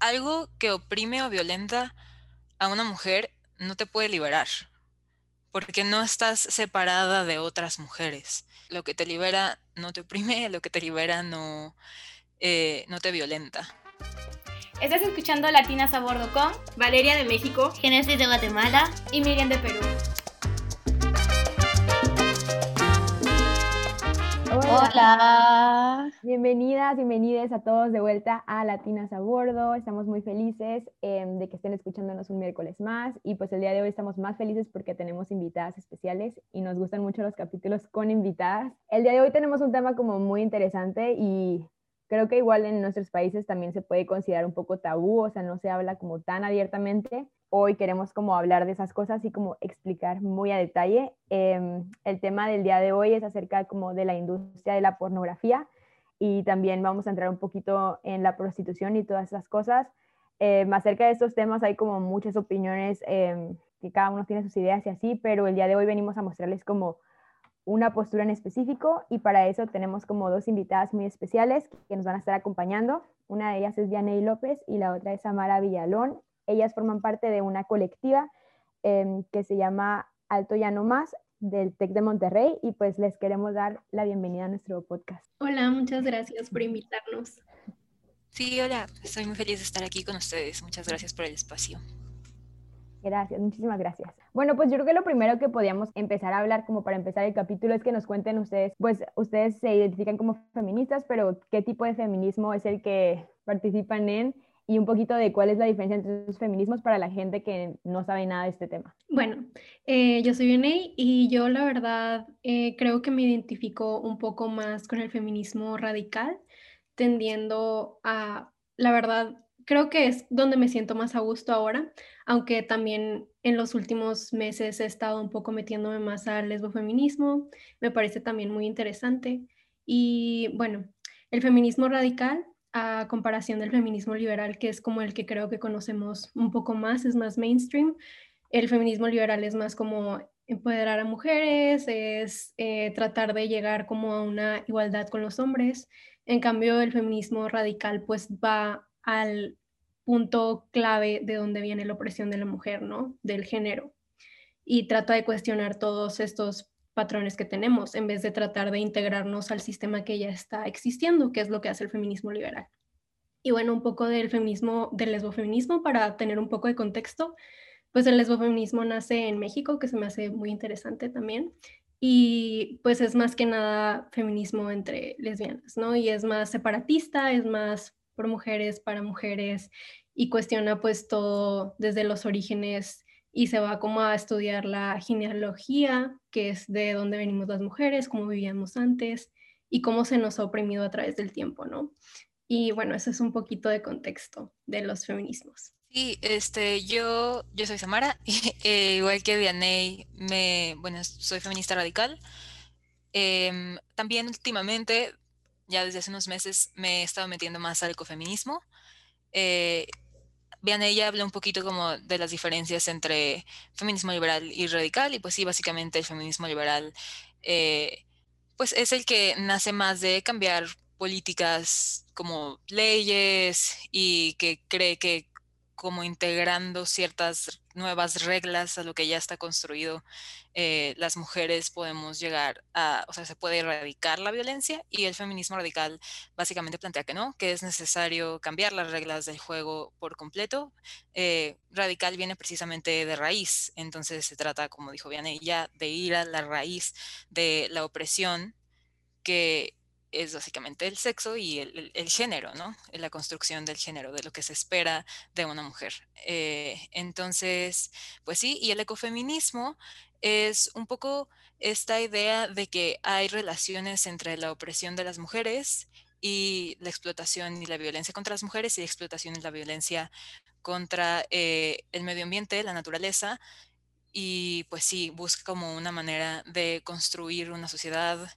algo que oprime o violenta a una mujer no te puede liberar, porque no estás separada de otras mujeres. Lo que te libera no te oprime, lo que te libera no, eh, no te violenta. Estás escuchando Latinas a Bordo con Valeria de México, Genesis de Guatemala y Miriam de Perú. Hola. Bienvenidas, bienvenidas a todos de vuelta a Latinas a Bordo. Estamos muy felices em, de que estén escuchándonos un miércoles más y pues el día de hoy estamos más felices porque tenemos invitadas especiales y nos gustan mucho los capítulos con invitadas. El día de hoy tenemos un tema como muy interesante y creo que igual en nuestros países también se puede considerar un poco tabú, o sea, no se habla como tan abiertamente hoy queremos como hablar de esas cosas y como explicar muy a detalle. Em, el tema del día de hoy es acerca como de la industria de la pornografía y también vamos a entrar un poquito en la prostitución y todas esas cosas. Eh, acerca de estos temas hay como muchas opiniones em, que cada uno tiene sus ideas y así, pero el día de hoy venimos a mostrarles como una postura en específico y para eso tenemos como dos invitadas muy especiales que nos van a estar acompañando. Una de ellas es Dianey López y la otra es Amara Villalón. Ellas forman parte de una colectiva em, que se llama Alto Ya No Más del TEC de Monterrey y pues les queremos dar la bienvenida a nuestro podcast. Hola, muchas gracias por invitarnos. Sí, hola, estoy muy feliz de estar aquí con ustedes. Muchas gracias por el espacio. Gracias, muchísimas gracias. Bueno, pues yo creo que lo primero que podíamos empezar a hablar como para empezar el capítulo es que nos cuenten ustedes, pues ustedes se identifican como feministas, pero ¿qué tipo de feminismo es el que participan en y un poquito de cuál es la diferencia entre los feminismos para la gente que no sabe nada de este tema. Bueno, eh, yo soy Vianey y yo la verdad eh, creo que me identifico un poco más con el feminismo radical, tendiendo a, la verdad, creo que es donde me siento más a gusto ahora, aunque también en los últimos meses he estado un poco metiéndome más al lesbofeminismo, me parece también muy interesante. Y bueno, el feminismo radical a comparación del feminismo liberal, que es como el que creo que conocemos un poco más, es más mainstream. El feminismo liberal es más como empoderar a mujeres, es eh, tratar de llegar como a una igualdad con los hombres. En cambio, el feminismo radical pues va al punto clave de donde viene la opresión de la mujer, ¿no? Del género. Y trata de cuestionar todos estos patrones que tenemos en vez de tratar de integrarnos al sistema que ya está existiendo, que es lo que hace el feminismo liberal. Y bueno, un poco del feminismo, del lesbofeminismo, para tener un poco de contexto, pues el lesbofeminismo nace en México, que se me hace muy interesante también, y pues es más que nada feminismo entre lesbianas, ¿no? Y es más separatista, es más por mujeres, para mujeres, y cuestiona pues todo desde los orígenes y se va como a estudiar la genealogía, que es de dónde venimos las mujeres, cómo vivíamos antes y cómo se nos ha oprimido a través del tiempo, ¿no? Y bueno, eso es un poquito de contexto de los feminismos. Sí, este, yo, yo soy Samara, eh, igual que Vianey, me, bueno, soy feminista radical. Em, también últimamente, ya desde hace unos meses, me he estado metiendo más al ecofeminismo. Eh, Vean, ella habla un poquito como de las diferencias entre feminismo liberal y radical, y pues sí, básicamente el feminismo liberal eh, pues es el que nace más de cambiar políticas como leyes y que cree que como integrando ciertas nuevas reglas a lo que ya está construido, eh, las mujeres podemos llegar a, o sea, se puede erradicar la violencia y el feminismo radical básicamente plantea que no, que es necesario cambiar las reglas del juego por completo. Eh, radical viene precisamente de raíz, entonces se trata, como dijo Vianney, ya de ir a la raíz de la opresión que es básicamente el sexo y el, género, ¿no? La construcción del género, de lo que se espera de una mujer. Eh, entonces, pues sí, y el ecofeminismo es un poco esta idea de que hay relaciones entre la opresión de las mujeres y la explotación y la violencia contra las mujeres y la explotación y la violencia contra eh, el medio ambiente, la naturaleza, y pues sí, busca como una manera de construir una sociedad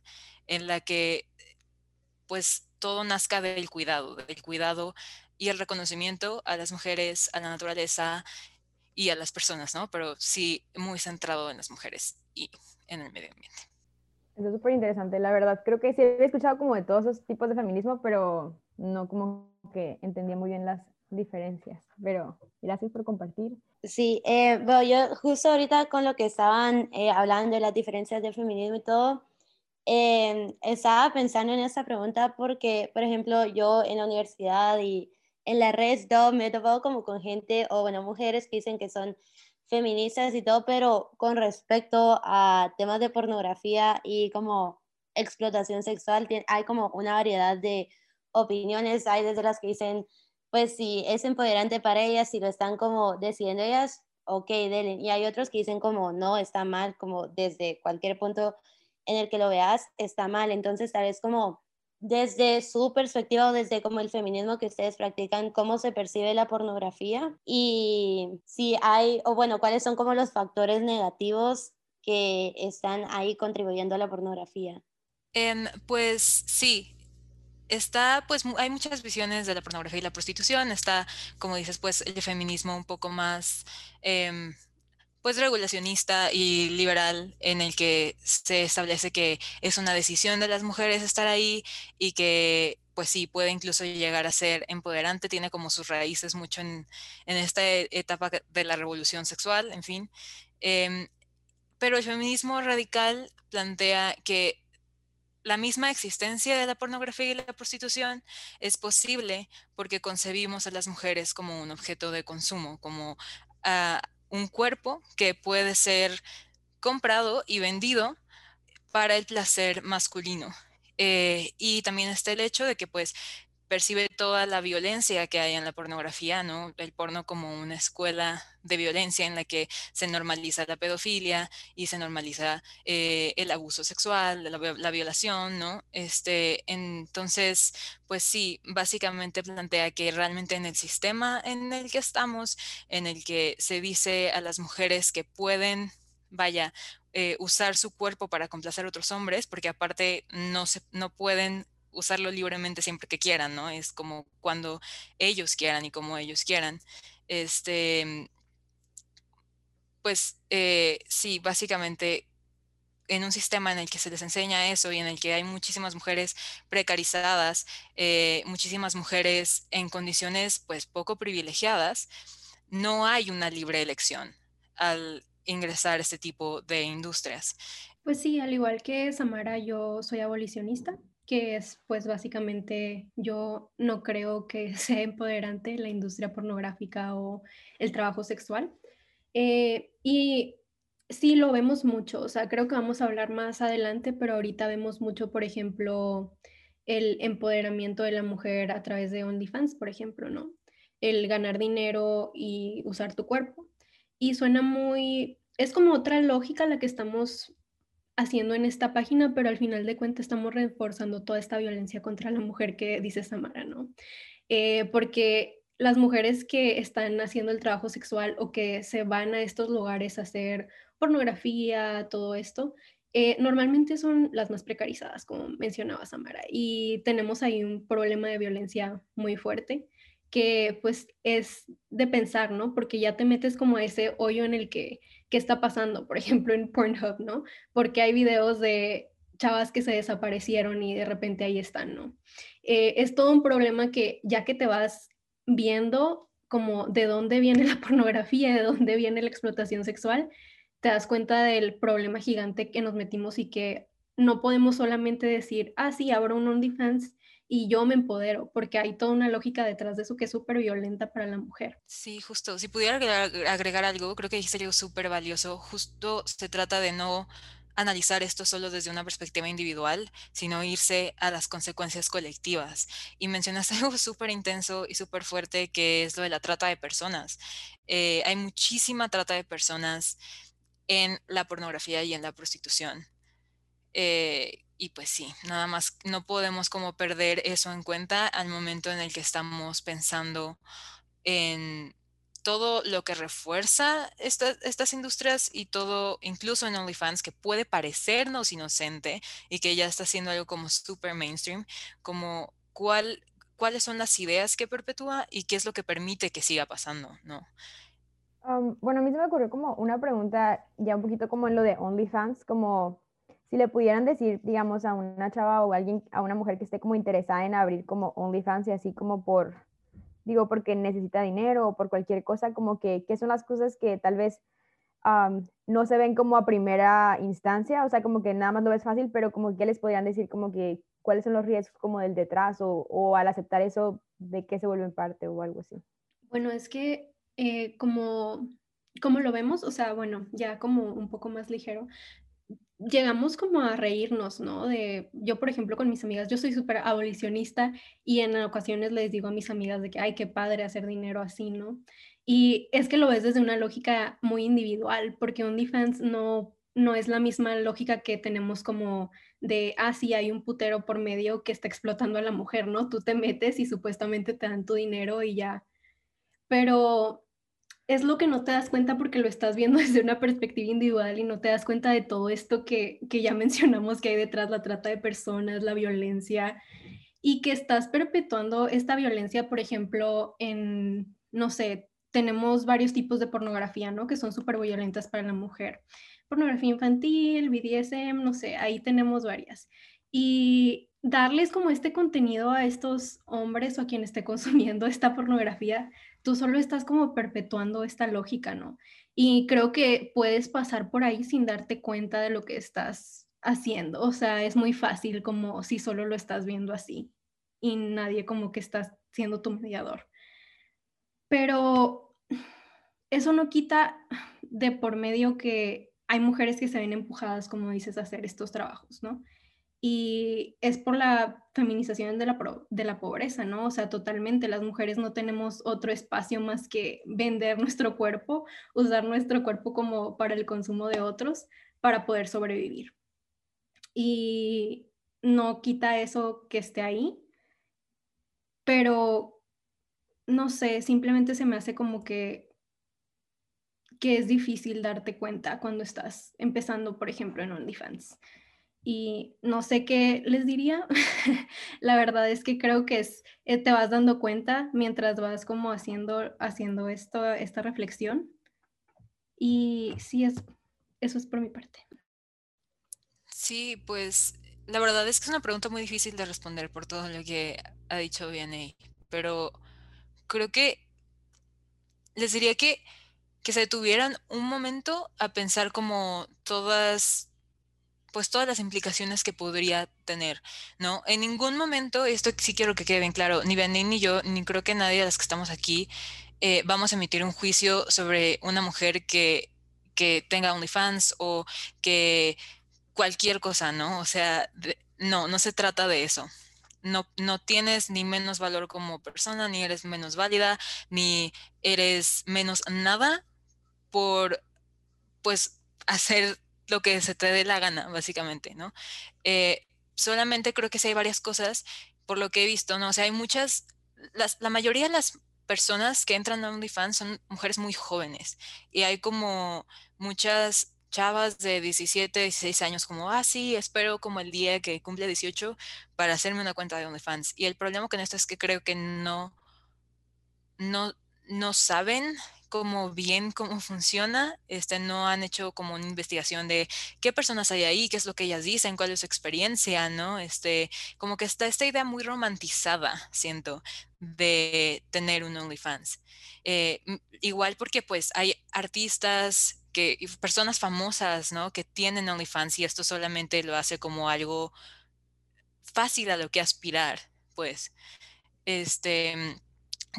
en la que pues todo nazca del cuidado, del cuidado y el reconocimiento a las mujeres, a la naturaleza y a las personas, ¿no? Pero sí muy centrado en las mujeres y en el medio ambiente. Eso es súper interesante, la verdad. Creo que sí he escuchado como de todos esos tipos de feminismo, pero no como que entendía muy bien las diferencias, pero gracias por compartir. Sí, eh, bueno, yo justo ahorita con lo que estaban eh, hablando de las diferencias del feminismo y todo, eh, estaba pensando en esa pregunta porque, por ejemplo, yo en la universidad y en la red me he topado como con gente o, bueno, mujeres que dicen que son feministas y todo, pero con respecto a temas de pornografía y como explotación sexual, hay como una variedad de opiniones, hay desde las que dicen, pues si es empoderante para ellas, si lo están como decidiendo ellas, ok, delen. Y hay otros que dicen como, no, está mal, como desde cualquier punto en el que lo veas, está mal. Entonces, tal vez como desde su perspectiva o desde como el feminismo que ustedes practican, cómo se percibe la pornografía y si hay, o bueno, cuáles son como los factores negativos que están ahí contribuyendo a la pornografía. Em, pues sí, está, pues hay muchas visiones de la pornografía y la prostitución, está, como dices, pues el feminismo un poco más... Em, pues regulacionista y liberal en el que se establece que es una decisión de las mujeres estar ahí y que pues sí puede incluso llegar a ser empoderante, tiene como sus raíces mucho en, esta e, etapa de la revolución sexual, en fin. Em, pero el feminismo radical plantea que la misma existencia de la pornografía y la prostitución es posible porque concebimos a las mujeres como un objeto de consumo, como ah, un cuerpo que puede ser comprado y vendido para el placer masculino. Eh, y también está el hecho de que pues percibe toda la violencia que hay en la pornografía, ¿no? El porno como una escuela de violencia en la que se normaliza la pedofilia y se normaliza eh, el abuso sexual, la, violación, ¿no? Este, entonces, pues sí, básicamente plantea que realmente en el sistema en el que estamos, en el que se dice a las mujeres que pueden, vaya, eh, usar su cuerpo para complacer a otros hombres, porque aparte no, se, no pueden usarlo libremente siempre que quieran, ¿no? Es como cuando ellos quieran y como ellos quieran. Este, pues eh, sí, básicamente en un sistema en el que se les enseña eso y en el que hay muchísimas mujeres precarizadas, eh, muchísimas mujeres en condiciones pues poco privilegiadas, no hay una libre elección al ingresar a este tipo de industrias. Pues sí, al igual que Samara, yo soy abolicionista que es pues básicamente yo no creo que sea empoderante la industria pornográfica o el trabajo sexual. Eh, y sí lo vemos mucho, o sea, creo que vamos a hablar más adelante, pero ahorita vemos mucho, por ejemplo, el empoderamiento de la mujer a través de OnlyFans, por ejemplo, ¿no? El ganar dinero y usar tu cuerpo. Y suena muy, es como otra lógica la que estamos haciendo en esta página, pero al final de cuentas estamos reforzando toda esta violencia contra la mujer que dice Samara, ¿no? Eh, porque las mujeres que están haciendo el trabajo sexual o que se van a estos lugares a hacer pornografía, todo esto, eh, normalmente son las más precarizadas, como mencionaba Samara, y tenemos ahí un problema de violencia muy fuerte que pues es de pensar, ¿no? Porque ya te metes como a ese hoyo en el que, ¿qué está pasando? Por ejemplo, en Pornhub, ¿no? Porque hay videos de chavas que se desaparecieron y de repente ahí están, ¿no? Eh, es todo un problema que ya que te vas viendo como de dónde viene la pornografía, de dónde viene la explotación sexual, te das cuenta del problema gigante que nos metimos y que no podemos solamente decir, ah, sí, abro un OnlyFans y yo me empodero, porque hay toda una lógica detrás de eso que es súper violenta para la mujer. Sí, justo. Si pudiera agregar, algo, creo que sería súper valioso. Justo se trata de no analizar esto solo desde una perspectiva individual, sino irse a las consecuencias colectivas. Y mencionaste algo súper intenso y súper fuerte, que es lo de la trata de personas. Eh, hay muchísima trata de personas en la pornografía y en la prostitución. Eh, y pues sí, nada más no podemos como perder eso en cuenta al momento en el que estamos pensando en todo lo que refuerza estas industrias y todo, incluso en OnlyFans, que puede parecernos inocente y que ya está haciendo algo como super mainstream, como cuál, cuáles son las ideas que perpetúa y qué es lo que permite que siga pasando, ¿no? bueno, a mí se me ocurrió como una pregunta ya un poquito como en lo de OnlyFans, como si le pudieran decir, digamos, a una chava o a alguien, a una mujer que esté como interesada en abrir como OnlyFans y así como por, digo, porque necesita dinero o por cualquier cosa, como que, ¿qué son las cosas que tal vez no se ven como a primera instancia? O sea, como que nada más lo ves fácil, pero como que les podrían decir como que cuáles son los riesgos como del detrás o, o al aceptar eso, de qué se vuelve en parte o algo así. Bueno, es que eh, como, como lo vemos, o sea, bueno, ya como un poco más ligero, llegamos como a reírnos, ¿no? De, yo, por ejemplo, con mis amigas, yo soy súper abolicionista y en ocasiones les digo a mis amigas de que, ay, qué padre hacer dinero así, ¿no? Y es que lo ves desde una lógica muy individual, porque OnlyFans no, no es la misma lógica que tenemos como de, ah, sí, hay un putero por medio que está explotando a la mujer, ¿no? Tú te metes y supuestamente te dan tu dinero y ya. Pero es lo que no te das cuenta porque lo estás viendo desde una perspectiva individual y no te das cuenta de todo esto que, ya mencionamos que hay detrás, la trata de personas, la violencia, y que estás perpetuando esta violencia, por ejemplo, en, no sé, tenemos varios tipos de pornografía, ¿no? Que son súper violentas para la mujer. Pornografía infantil, BDSM, no sé, ahí tenemos varias. Y darles como este contenido a estos hombres o a quien esté consumiendo esta pornografía tú solo estás como perpetuando esta lógica, ¿no? Y creo que puedes pasar por ahí sin darte cuenta de lo que estás haciendo. O sea, es muy fácil como si solo lo estás viendo así y nadie como que está siendo tu mediador. Pero eso no quita de por medio que hay mujeres que se ven empujadas, como dices, a hacer estos trabajos, ¿no? Y es por la feminización de la, de la pobreza, ¿no? O sea, totalmente, las mujeres no tenemos otro espacio más que vender nuestro cuerpo, usar nuestro cuerpo como para el consumo de otros, para poder sobrevivir. Y no quita eso que esté ahí, pero no sé, simplemente se me hace como que que es difícil darte cuenta cuando estás empezando, por ejemplo, en OnlyFans y no sé qué les diría. la verdad es que creo que es, eh, te vas dando cuenta mientras vas como haciendo, haciendo esto, esta reflexión. Y sí, es, eso es por mi parte. Sí, pues la verdad es que es una pregunta muy difícil de responder por todo lo que ha dicho Vianney, pero creo que les diría que, que se detuvieran un momento a pensar como todas pues todas las implicaciones que podría tener, ¿no? En ningún momento, esto sí quiero que quede bien claro, ni Benin ni yo, ni creo que nadie de las que estamos aquí, eh, vamos a emitir un juicio sobre una mujer que, que tenga OnlyFans o que cualquier cosa, ¿no? O sea, no, no se trata de eso. No, no tienes ni menos valor como persona, ni eres menos válida, ni eres menos nada por, pues, hacer lo que se te dé la gana, básicamente, ¿no? Eh, solamente creo que sí hay varias cosas, por lo que he visto, ¿no? O sea, hay muchas, la mayoría de las personas que entran a OnlyFans son mujeres muy jóvenes y hay como muchas chavas de 17, 16 años como, ah, sí, espero como el día que cumple 18 para hacerme una cuenta de OnlyFans. Y el problema con esto es que creo que no, no, no saben como bien cómo funciona, este, no han hecho como una investigación de qué personas hay ahí, qué es lo que ellas dicen, cuál es su experiencia, ¿no? Este, como que está esta idea muy romantizada, siento, de tener un OnlyFans. Eh, igual porque pues hay artistas que, personas famosas, ¿no? Que tienen OnlyFans y esto solamente lo hace como algo fácil a lo que aspirar, pues. Este,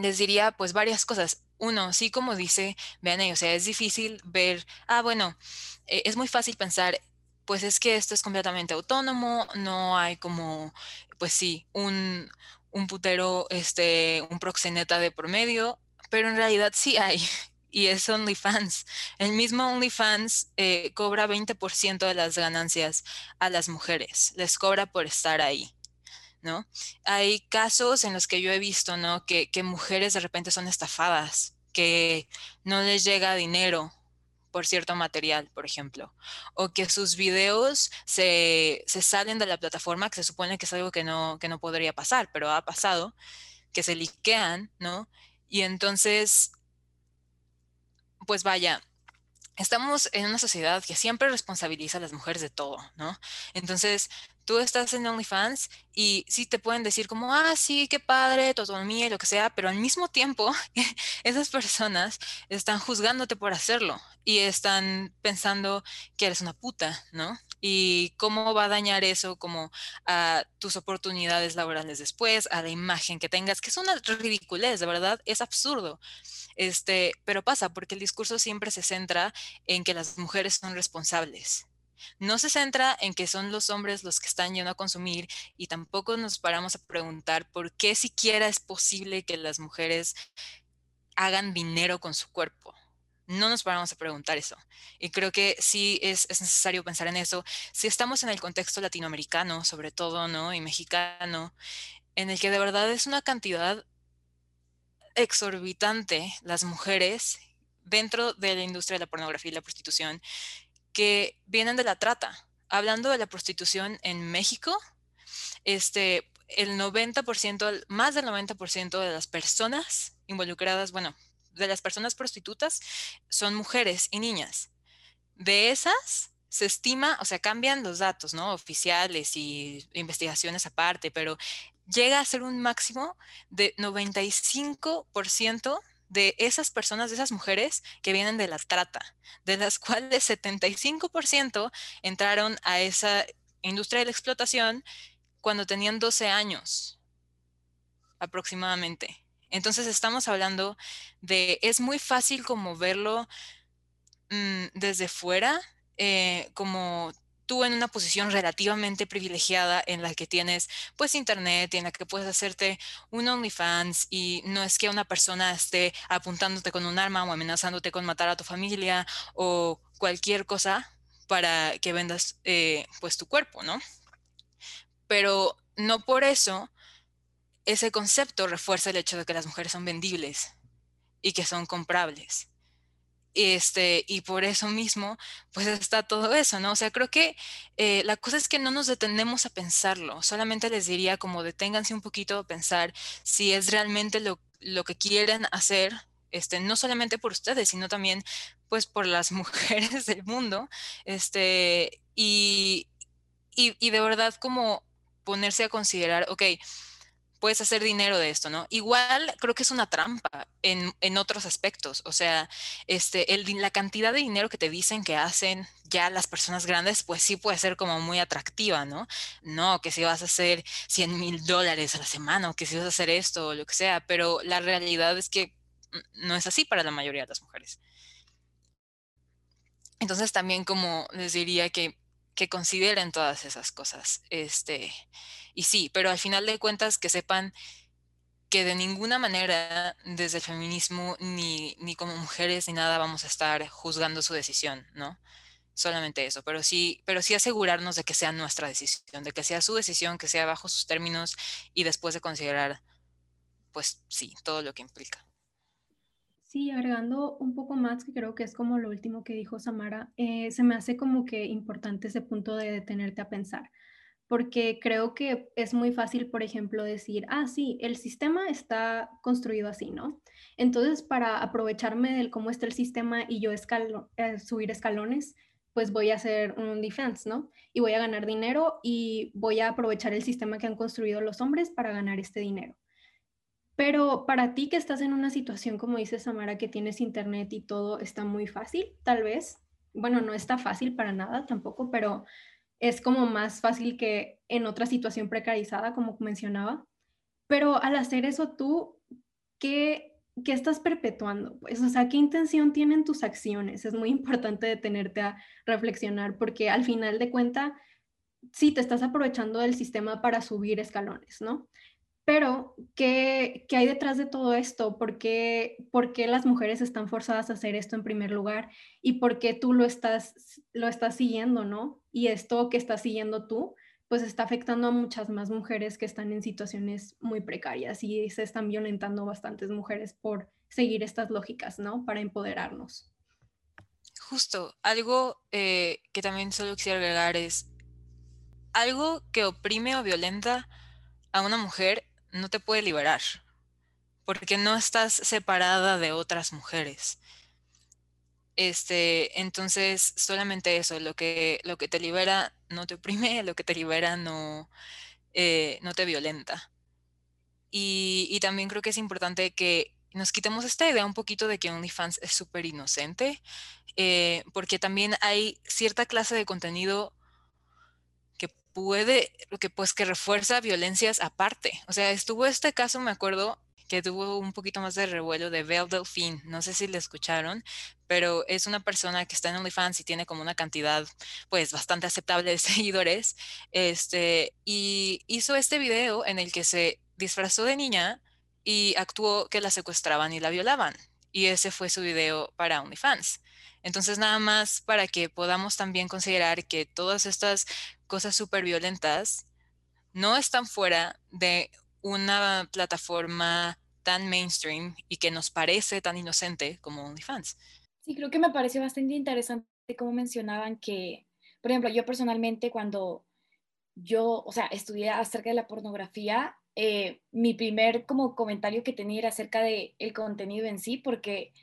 les diría pues varias cosas uno, sí, como dice vean, o sea, es difícil ver, ah, bueno, eh, es muy fácil pensar, pues es que esto es completamente autónomo, no hay como, pues sí, un, un putero, este, un proxeneta de por medio, pero en realidad sí hay, y es OnlyFans. El mismo OnlyFans eh, cobra 20% de las ganancias a las mujeres, les cobra por estar ahí. ¿No? Hay casos en los que yo he visto, ¿no? Que, mujeres de repente son estafadas, que no les llega dinero por cierto material, por ejemplo, o que sus videos se, salen de la plataforma, que se supone que es algo que no, que no podría pasar, pero ha pasado, que se liquean, ¿no? Y entonces, pues vaya, estamos en una sociedad que siempre responsabiliza a las mujeres de todo, ¿no? Entonces, tú estás en OnlyFans y sí te pueden decir como, ah, sí, qué padre, tu autonomía y lo que sea, pero al mismo tiempo esas personas están juzgándote por hacerlo y están pensando que eres una puta, ¿no? Y cómo va a dañar eso como a tus oportunidades laborales después, a la imagen que tengas, que es una ridiculez, de verdad, es absurdo. Este, pero pasa porque el discurso siempre se centra en que las mujeres son responsables no se centra en que son los hombres los que están yendo a consumir y tampoco nos paramos a preguntar por qué siquiera es posible que las mujeres hagan dinero con su cuerpo. No nos paramos a preguntar eso. Y creo que sí es, necesario pensar en eso. Si estamos en el contexto latinoamericano, sobre todo, ¿no? Y mexicano, en el que de verdad es una cantidad exorbitante las mujeres dentro de la industria de la pornografía y la prostitución que vienen de la trata. Hablando de la prostitución en México, este, el 90%, más del 90% de las personas involucradas, bueno, de las personas prostitutas son mujeres y niñas. De esas, se estima, o sea, cambian los datos, ¿no? Oficiales y investigaciones aparte, pero llega a ser un máximo de 95% de esas personas, de esas mujeres que vienen de la trata, de las cuales 75% entraron a esa industria de la explotación cuando tenían 12 años aproximadamente. Entonces estamos hablando de, es muy fácil como verlo mm, desde fuera, eh, como tú en una posición relativamente privilegiada en la que tienes pues internet y en la que puedes hacerte un OnlyFans y no es que una persona esté apuntándote con un arma o amenazándote con matar a tu familia o cualquier cosa para que vendas eh, pues tu cuerpo, ¿no? Pero no por eso ese concepto refuerza el hecho de que las mujeres son vendibles y que son comprables. Este, y por eso mismo, pues está todo eso, ¿no? O sea, creo que eh, la cosa es que no nos detenemos a pensarlo, solamente les diría como deténganse un poquito a pensar si es realmente lo, lo que quieren hacer, este, no solamente por ustedes, sino también pues por las mujeres del mundo, este, y, y, y de verdad como ponerse a considerar, ok, puedes hacer dinero de esto, ¿no? Igual creo que es una trampa en, en otros aspectos, o sea, este, el, la cantidad de dinero que te dicen que hacen ya las personas grandes, pues sí puede ser como muy atractiva, ¿no? No, que si vas a hacer 100 mil dólares a la semana o que si vas a hacer esto o lo que sea, pero la realidad es que no es así para la mayoría de las mujeres. Entonces también como les diría que, que consideren todas esas cosas, este, y sí, pero al final de cuentas que sepan que de ninguna manera desde el feminismo ni, ni como mujeres ni nada vamos a estar juzgando su decisión, ¿no? Solamente eso, pero sí, pero sí asegurarnos de que sea nuestra decisión, de que sea su decisión, que sea bajo sus términos y después de considerar, pues sí, todo lo que implica. Sí, agregando un poco más, que creo que es como lo último que dijo Samara, eh, se me hace como que importante ese punto de detenerte a pensar porque creo que es muy fácil, por ejemplo, decir, ah, sí, el sistema está construido así, ¿no? Entonces, para aprovecharme del cómo está el sistema y yo eh, subir escalones, pues voy a hacer un defense, ¿no? Y voy a ganar dinero y voy a aprovechar el sistema que han construido los hombres para ganar este dinero. Pero para ti que estás en una situación, como dice Samara, que tienes internet y todo está muy fácil, tal vez, bueno, no está fácil para nada tampoco, pero es como más fácil que en otra situación precarizada, como mencionaba. Pero al hacer eso tú, ¿qué, qué estás perpetuando? Pues, o sea, ¿qué intención tienen tus acciones? Es muy importante detenerte a reflexionar porque al final de cuenta, sí te estás aprovechando del sistema para subir escalones, ¿no? Pero, ¿qué, ¿qué, hay detrás de todo esto? ¿Por qué, ¿Por qué, las mujeres están forzadas a hacer esto en primer lugar? ¿Y por qué tú lo estás, lo estás siguiendo, no? Y esto que estás siguiendo tú, pues está afectando a muchas más mujeres que están en situaciones muy precarias y se están violentando bastantes mujeres por seguir estas lógicas, ¿no? Para empoderarnos. Justo, algo eh, que también solo quisiera agregar es, algo que oprime o violenta a una mujer no te puede liberar, porque no estás separada de otras mujeres. Este, entonces, solamente eso, lo que, lo que te libera no te oprime, lo que te libera no, eh, no te violenta. Y, y, también creo que es importante que nos quitemos esta idea un poquito de que OnlyFans es súper inocente, eh, porque también hay cierta clase de contenido puede, que pues que refuerza violencias aparte. O sea, estuvo este caso, me acuerdo, que tuvo un poquito más de revuelo de Belle Delphine. No sé si le escucharon, pero es una persona que está en OnlyFans y tiene como una cantidad pues bastante aceptable de seguidores. Este, y hizo este video en el que se disfrazó de niña y actuó que la secuestraban y la violaban. Y ese fue su video para OnlyFans. Entonces, nada más para que podamos también considerar que todas estas cosas súper violentas no están fuera de una plataforma tan mainstream y que nos parece tan inocente como OnlyFans. Sí, creo que me pareció bastante interesante como mencionaban que, por ejemplo, yo personalmente cuando yo, o sea, estudié acerca de la pornografía, eh, mi primer como comentario que tenía era acerca del el contenido en sí, porque,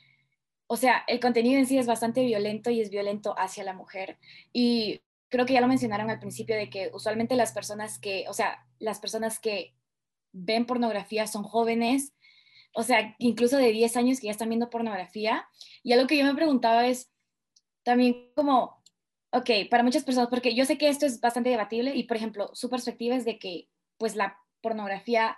o sea, el contenido en sí es bastante violento y es violento hacia la mujer. Y creo que ya lo mencionaron al principio de que usualmente las personas que, o sea, las personas que ven pornografía son jóvenes, o sea, incluso de 10 años que ya están viendo pornografía. Y algo que yo me preguntaba es también como, ok, para muchas personas, porque yo sé que esto es bastante debatible y, por ejemplo, su perspectiva es de que, pues, la pornografía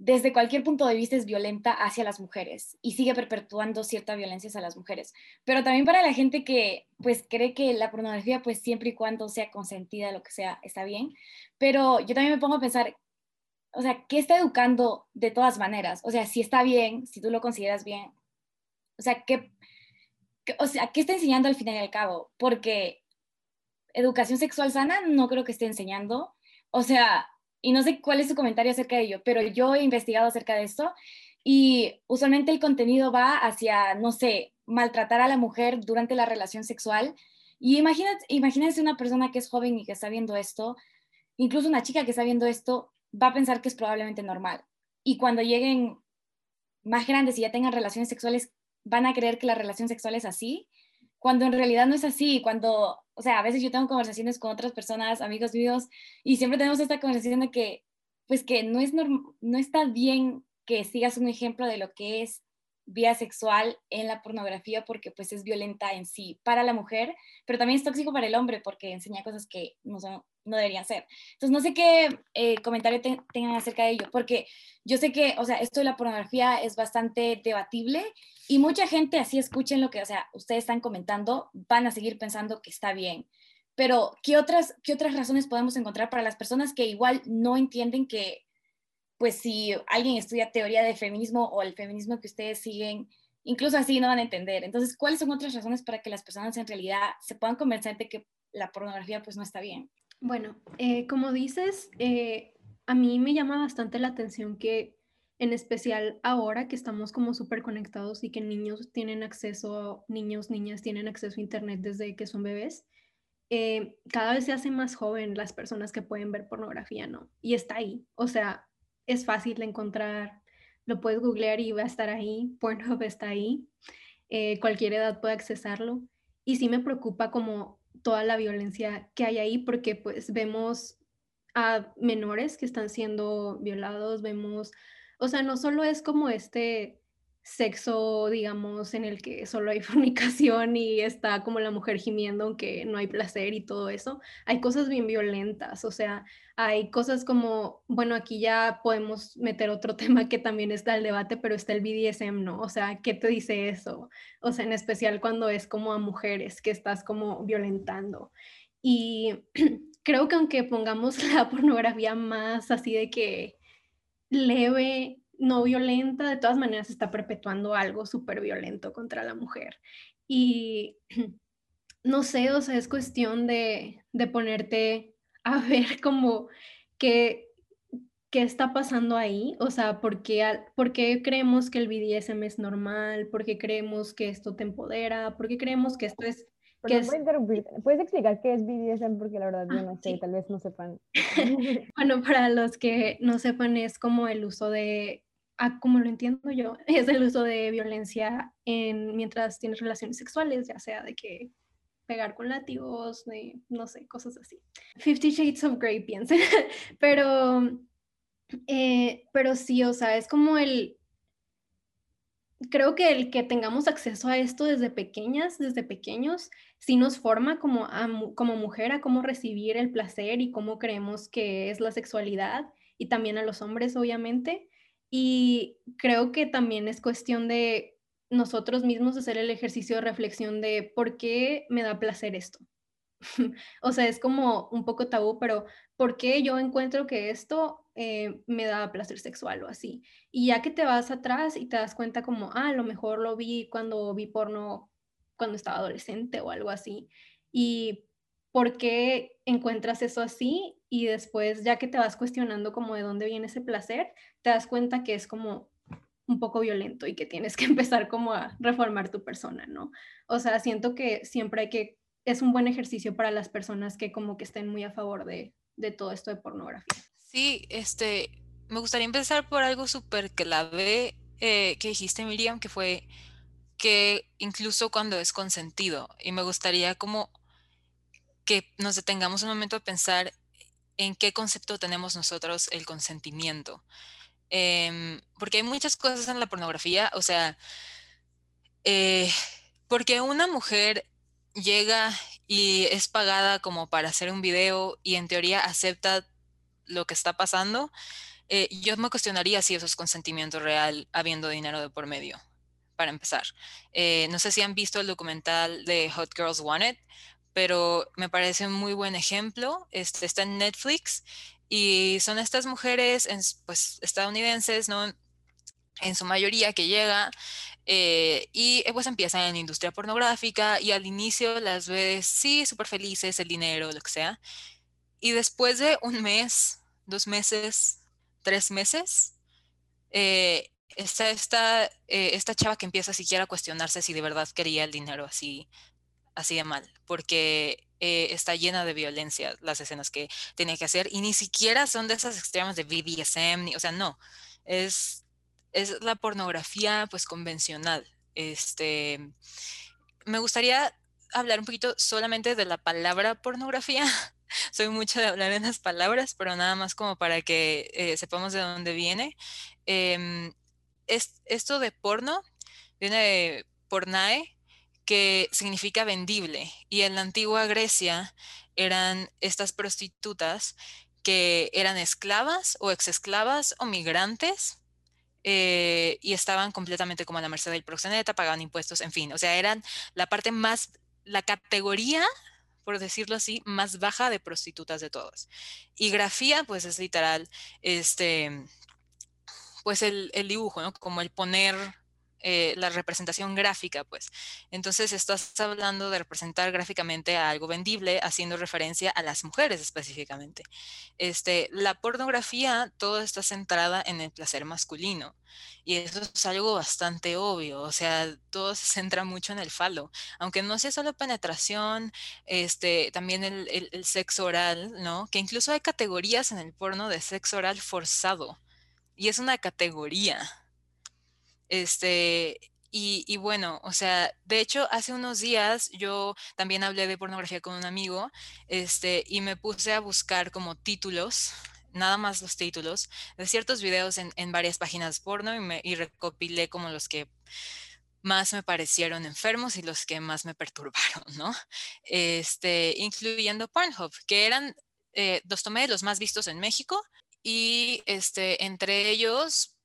desde cualquier punto de vista es violenta hacia las mujeres y sigue perpetuando cierta violencia hacia las mujeres. Pero también para la gente que pues cree que la pornografía pues siempre y cuando sea consentida, lo que sea, está bien. Pero yo también me pongo a pensar, o sea, ¿qué está educando de todas maneras? O sea, si está bien, si tú lo consideras bien. O sea, ¿qué, o sea, ¿qué está enseñando al final y al cabo? Porque educación sexual sana no creo que esté enseñando. O sea, y no sé cuál es su comentario acerca de ello, pero yo he investigado acerca de esto y usualmente el contenido va hacia, no sé, maltratar a la mujer durante la relación sexual. Y imagínate, imagínense una persona que es joven y que está viendo esto, incluso una chica que está viendo esto, va a pensar que es probablemente normal. Y cuando lleguen más grandes y ya tengan relaciones sexuales, van a creer que la relación sexual es así, cuando en realidad no es así, cuando, o sea, a veces yo tengo conversaciones con otras personas, amigos míos, y siempre tenemos esta conversación de que, pues que no, es no está bien que sigas un ejemplo de lo que es vía sexual en la pornografía porque pues es violenta en sí para la mujer, pero también es tóxico para el hombre porque enseña cosas que no, son, no deberían ser. Entonces no sé qué eh, comentario tengan acerca de ello, porque yo sé que, o sea, esto de la pornografía es bastante debatible y mucha gente así escuchen lo que, o sea, ustedes están comentando, van a seguir pensando que está bien. Pero, ¿qué otras, ¿qué otras razones podemos encontrar para las personas que igual no entienden que pues si alguien estudia teoría del feminismo o el feminismo que ustedes siguen, incluso así no van a entender. Entonces, ¿cuáles son otras razones para que las personas en realidad se puedan convencer de que la pornografía pues no está bien? Bueno, eh, como dices, eh, a mí me llama bastante la atención que en especial ahora que estamos como súper conectados y que niños tienen acceso, niños, niñas tienen acceso a Internet desde que son bebés, eh, cada vez se hace más joven las personas que pueden ver pornografía, ¿no? Y está ahí. O sea, es fácil de encontrar, lo puedes googlear y va a estar ahí, Pornhub está ahí, eh, cualquier edad puede accesarlo. Y sí me preocupa como toda la violencia que hay ahí porque pues vemos a menores que están siendo violados, vemos, o sea, no solo es como este sexo, digamos, en el que solo hay fornicación y está como la mujer gimiendo aunque no hay placer y todo eso. Hay cosas bien violentas, o sea, hay cosas como, bueno, aquí ya podemos meter otro tema que también está el debate, pero está el BDSM, ¿no? O sea, ¿qué te dice eso? O sea, en especial cuando es como a mujeres que estás como violentando. Y creo que aunque pongamos la pornografía más así de que leve no violenta, de todas maneras está perpetuando algo súper violento contra la mujer. Y no sé, o sea, es cuestión de, ponerte a ver como qué, qué está pasando ahí, o sea, ¿por qué, ¿por qué, creemos que el BDSM es normal? ¿Por qué creemos que esto te empodera? ¿Por qué creemos que esto es ¿Puedes explicar qué es BDSM? Porque la verdad yo no sé, tal vez no sepan. bueno, para los que no sepan, es como el uso de como lo entiendo yo, es el uso de violencia en, mientras tienes relaciones sexuales, ya sea de que pegar con látigos, de, no sé, cosas así. Fifty Shades of Grey, piensen. pero, eh, pero sí, o sea, es como el, creo que el que tengamos acceso a esto desde pequeñas, desde pequeños, sí nos forma como, como mujer a cómo recibir el placer y cómo creemos que es la sexualidad y también a los hombres, obviamente. Y creo que también es cuestión de nosotros mismos hacer el ejercicio de reflexión de por qué me da placer esto. o sea, es como un poco tabú, pero ¿por qué yo encuentro que esto eh, me da placer sexual o así? Y ya que te vas atrás y te das cuenta como, ah, a lo mejor lo vi cuando vi porno cuando estaba adolescente o algo así. Y por qué encuentras eso así y después ya que te vas cuestionando como de dónde viene ese placer, te das cuenta que es como un poco violento y que tienes que empezar como a reformar tu persona, ¿no? O sea, siento que siempre hay que, es un buen ejercicio para las personas que como que estén muy a favor de, de todo esto de pornografía. Sí, este, me gustaría empezar por algo súper clave eh, que dijiste, Miriam, que fue que incluso cuando es consentido, y me gustaría como que nos detengamos un momento a pensar en qué concepto tenemos nosotros el consentimiento. Em, porque hay muchas cosas en la pornografía, o sea, eh, porque una mujer llega y es pagada como para hacer un video y en teoría acepta lo que está pasando, eh, yo me cuestionaría si eso es consentimiento real habiendo dinero de por medio, para empezar. Eh, no sé si han visto el documental de Hot Girls Wanted, pero me parece un muy buen ejemplo. Este, está en Netflix y son estas mujeres pues, estadounidenses, ¿no? En su mayoría que llega eh, y eh, pues empiezan en la industria pornográfica y al inicio las ves, sí, súper felices, el dinero, lo que sea. Y después de un mes, dos meses, tres meses, eh, está esta, esta chava que empieza siquiera a cuestionarse si de verdad quería el dinero así así de mal, porque eh, está llena de violencia las escenas que tiene que hacer y ni siquiera son de esas extremas de BDSM, ni, o sea, no, es, es la pornografía pues convencional. Este, me gustaría hablar un poquito solamente de la palabra pornografía. Soy mucho de hablar en las palabras, pero nada más como para que eh, sepamos de dónde viene. Em, es, esto de porno viene de pornae, que significa vendible. Y en la antigua Grecia eran estas prostitutas que eran esclavas o exesclavas o migrantes eh, y estaban completamente como a la merced del proxeneta, pagaban impuestos, en fin, o sea, eran la parte más, la categoría, por decirlo así, más baja de prostitutas de todos. Y grafía, pues es literal, este, pues el, el dibujo, ¿no? Como el poner eh, la representación gráfica, pues. Entonces estás hablando de representar gráficamente a algo vendible, haciendo referencia a las mujeres específicamente. Este, la pornografía, todo está centrada en el placer masculino. Y eso es algo bastante obvio, o sea, todo se centra mucho en el falo, aunque no sea solo penetración, este, también el, el sexo oral, ¿no? Que incluso hay categorías en el porno de sexo oral forzado, y es una categoría, este, y, bueno, o sea, de hecho, hace unos días yo también hablé de pornografía con un amigo, este, y me puse a buscar como títulos, nada más los títulos, de ciertos videos en, varias páginas porno y, y recopilé como los que más me parecieron enfermos y los que más me perturbaron, ¿no? Este, incluyendo Pornhub, que eran, eh, los tomé de los más vistos en México y este, entre ellos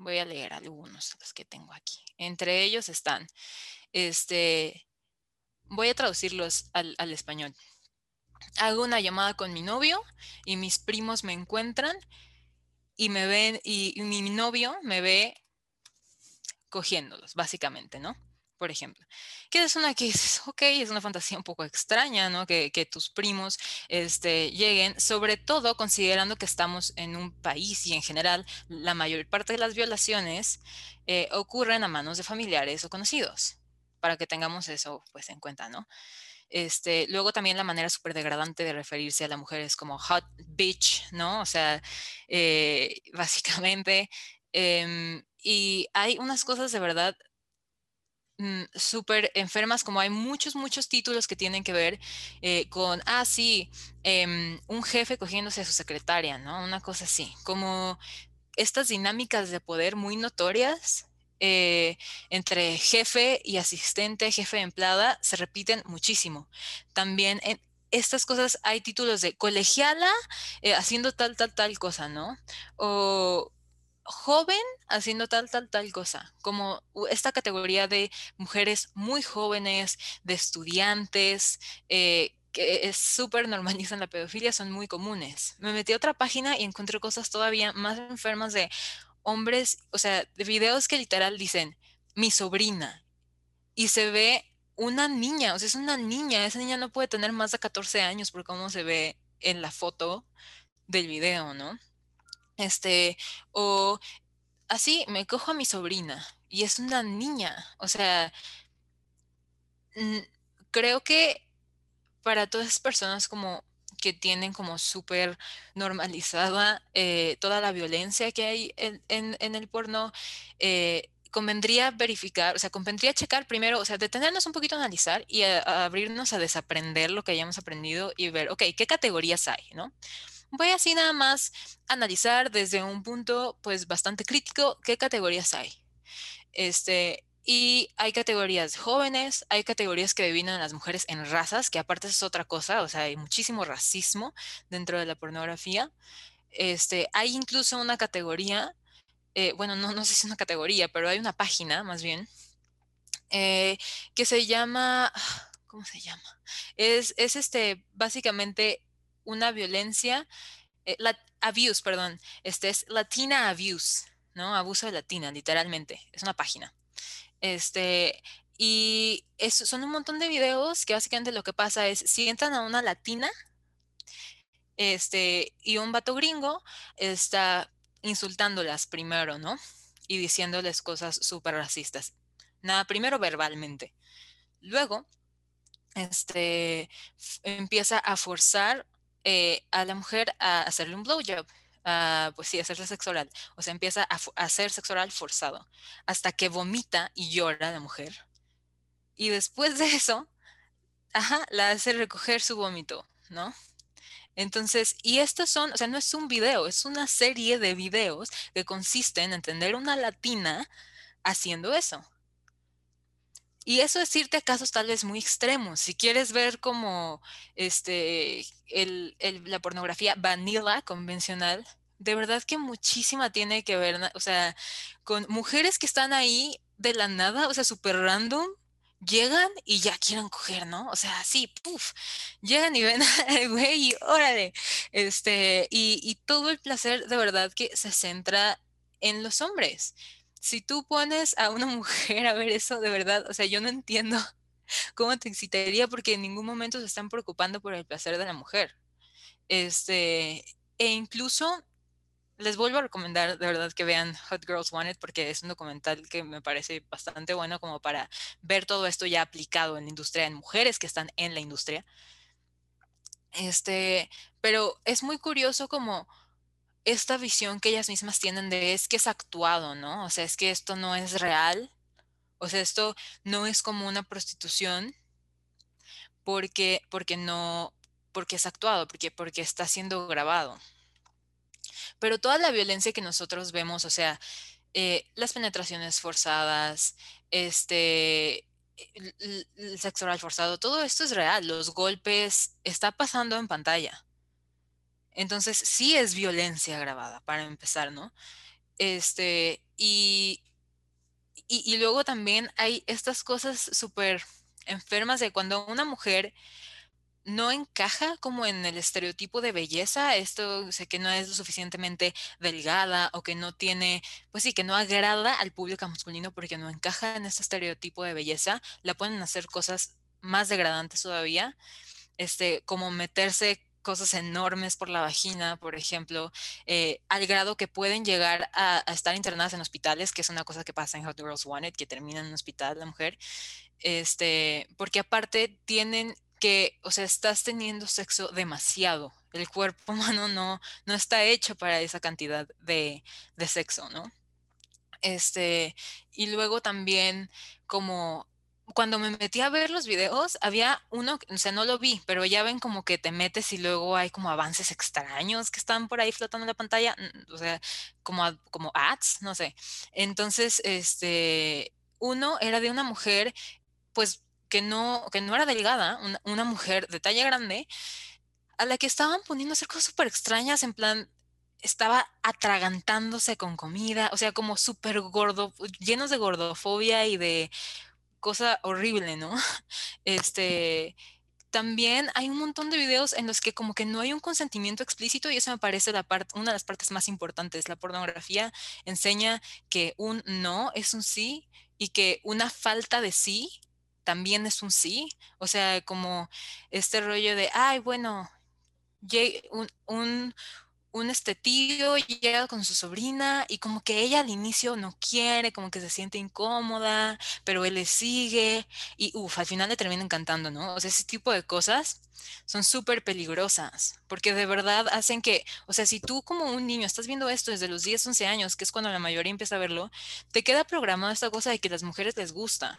Voy a leer algunos de los que tengo aquí. Entre ellos están, este, voy a traducirlos al, español. Hago una llamada con mi novio y mis primos me encuentran y me ven y mi novio me ve cogiéndolos, básicamente, ¿no? Por ejemplo. Que es una que es, ok, es una fantasía un poco extraña, ¿no? Que, tus primos este, lleguen, sobre todo considerando que estamos en un país y en general la mayor parte de las violaciones eh, ocurren a manos de familiares o conocidos, para que tengamos eso pues en cuenta, ¿no? Este, luego también la manera súper degradante de referirse a la mujer es como hot bitch, ¿no? O sea, eh, básicamente. Em, y hay unas cosas de verdad mm, súper enfermas, como hay muchos, muchos títulos que tienen que ver eh, con, ah, sí, em, un jefe cogiéndose a su secretaria, ¿no? Una cosa así, como estas dinámicas de poder muy notorias eh, entre jefe y asistente, jefe de empleada, se repiten muchísimo. También en estas cosas hay títulos de colegiala eh, haciendo tal, tal, tal cosa, ¿no? O joven haciendo tal, tal, tal cosa, como esta categoría de mujeres muy jóvenes, de estudiantes, eh, que es súper normalizan la pedofilia, son muy comunes. Me metí a otra página y encontré cosas todavía más enfermas de hombres, o sea, de videos que literal dicen, mi sobrina, y se ve una niña, o sea, es una niña, esa niña no puede tener más de 14 años por cómo se ve en la foto del video, ¿no? Este, o así, me cojo a mi sobrina y es una niña, o sea, creo que para todas esas personas como que tienen como súper normalizada eh, toda la violencia que hay en, el porno, eh, convendría verificar, o sea, convendría checar primero, o sea, detenernos un poquito a analizar y a, abrirnos a desaprender lo que hayamos aprendido y ver, ok, ¿qué categorías hay, no? Voy así nada más analizar desde un punto, pues, bastante crítico, qué categorías hay. Este, y hay categorías jóvenes, hay categorías que dividen las mujeres en razas, que aparte es otra cosa, o sea, hay muchísimo racismo dentro de la pornografía. Este, hay incluso una categoría, eh, bueno, no, no sé si es una categoría, pero hay una página más bien, eh, que se llama, ¿cómo se llama? Es, es este, básicamente una violencia, eh, la, abuse, perdón, este es Latina Abuse, ¿no? Abuso de Latina, literalmente, es una página. Este, y son un montón de videos que básicamente lo que pasa es, si entran a una latina, este, y un vato gringo está insultándolas primero, ¿no? Y diciéndoles cosas súper racistas. Nada, primero verbalmente. Luego, este, empieza a forzar eh, a la mujer a hacerle un blowjob. Ah, pues sí, hacerse sexo oral. O sea, empieza a, hacer sexo oral forzado hasta que vomita y llora la mujer. Y después de eso, ajá, la hace recoger su vómito, ¿no? Entonces, y estos son, o sea, no es un video, es una serie de videos que consisten en entender una latina haciendo eso. Y eso es irte a casos tal vez muy extremos. Si quieres ver como este, la pornografía vanilla convencional, de verdad que muchísima tiene que ver, o sea, con mujeres que están ahí de la nada, o sea, súper random, llegan y ya quieren coger, ¿no? O sea, sí, puff, llegan y ven, güey, órale, este, y, y todo el placer de verdad que se centra en los hombres si tú pones a una mujer a ver eso, de verdad, o sea, yo no entiendo cómo te excitaría porque en ningún momento se están preocupando por el placer de la mujer. Este, e incluso les vuelvo a recomendar de verdad que vean Hot Girls Want It porque es un documental que me parece bastante bueno como para ver todo esto ya aplicado en la industria, en mujeres que están en la industria. Este, pero es muy curioso como esta visión que ellas mismas tienen de es que es actuado, ¿no? O sea, es que esto no es real, o sea, esto no es como una prostitución porque, porque no, porque es actuado, porque, porque está siendo grabado. Pero toda la violencia que nosotros vemos, o sea, eh, las penetraciones forzadas, este, el, el sexo oral forzado, todo esto es real, los golpes, está pasando en pantalla. Entonces, sí es violencia grabada, para empezar, ¿no? Este, y, y, luego también hay estas cosas súper enfermas de cuando una mujer no encaja como en el estereotipo de belleza, esto o que no es lo suficientemente delgada o que no tiene, pues sí, que no agrada al público masculino porque no encaja en este estereotipo de belleza, la pueden hacer cosas más degradantes todavía, este, como meterse cosas enormes por la vagina, por ejemplo, eh, al grado que pueden llegar a, estar internadas en hospitales, que es una cosa que pasa en Hot Girls Wanted, que termina en un hospital la mujer, este, porque aparte tienen que, o sea, estás teniendo sexo demasiado. El cuerpo humano no, no está hecho para esa cantidad de, de sexo, ¿no? Este, y luego también como cuando me metí a ver los videos, había uno, o sea, no lo vi, pero ya ven como que te metes y luego hay como avances extraños que están por ahí flotando en la pantalla, o sea, como, como ads, no sé. Entonces, este, uno era de una mujer, pues, que no, que no era delgada, una, mujer de talla grande, a la que estaban poniendo hacer cosas súper extrañas, en plan, estaba atragantándose con comida, o sea, como súper gordo, llenos de gordofobia y de cosa horrible, ¿no? Este, también hay un montón de videos en los que como que no hay un consentimiento explícito y eso me parece la parte, una de las partes más importantes. La pornografía enseña que un no es un sí y que una falta de sí también es un sí. O sea, como este rollo de, ay, bueno, un, un un este tío llega con su sobrina y como que ella al inicio no quiere, como que se siente incómoda, pero él le sigue y uff, al final le termina encantando, ¿no? O sea, ese tipo de cosas son súper peligrosas porque de verdad hacen que, o sea, si tú como un niño estás viendo esto desde los 10, 11 años, que es cuando la mayoría empieza a verlo, te queda programada esta cosa de que las mujeres les gusta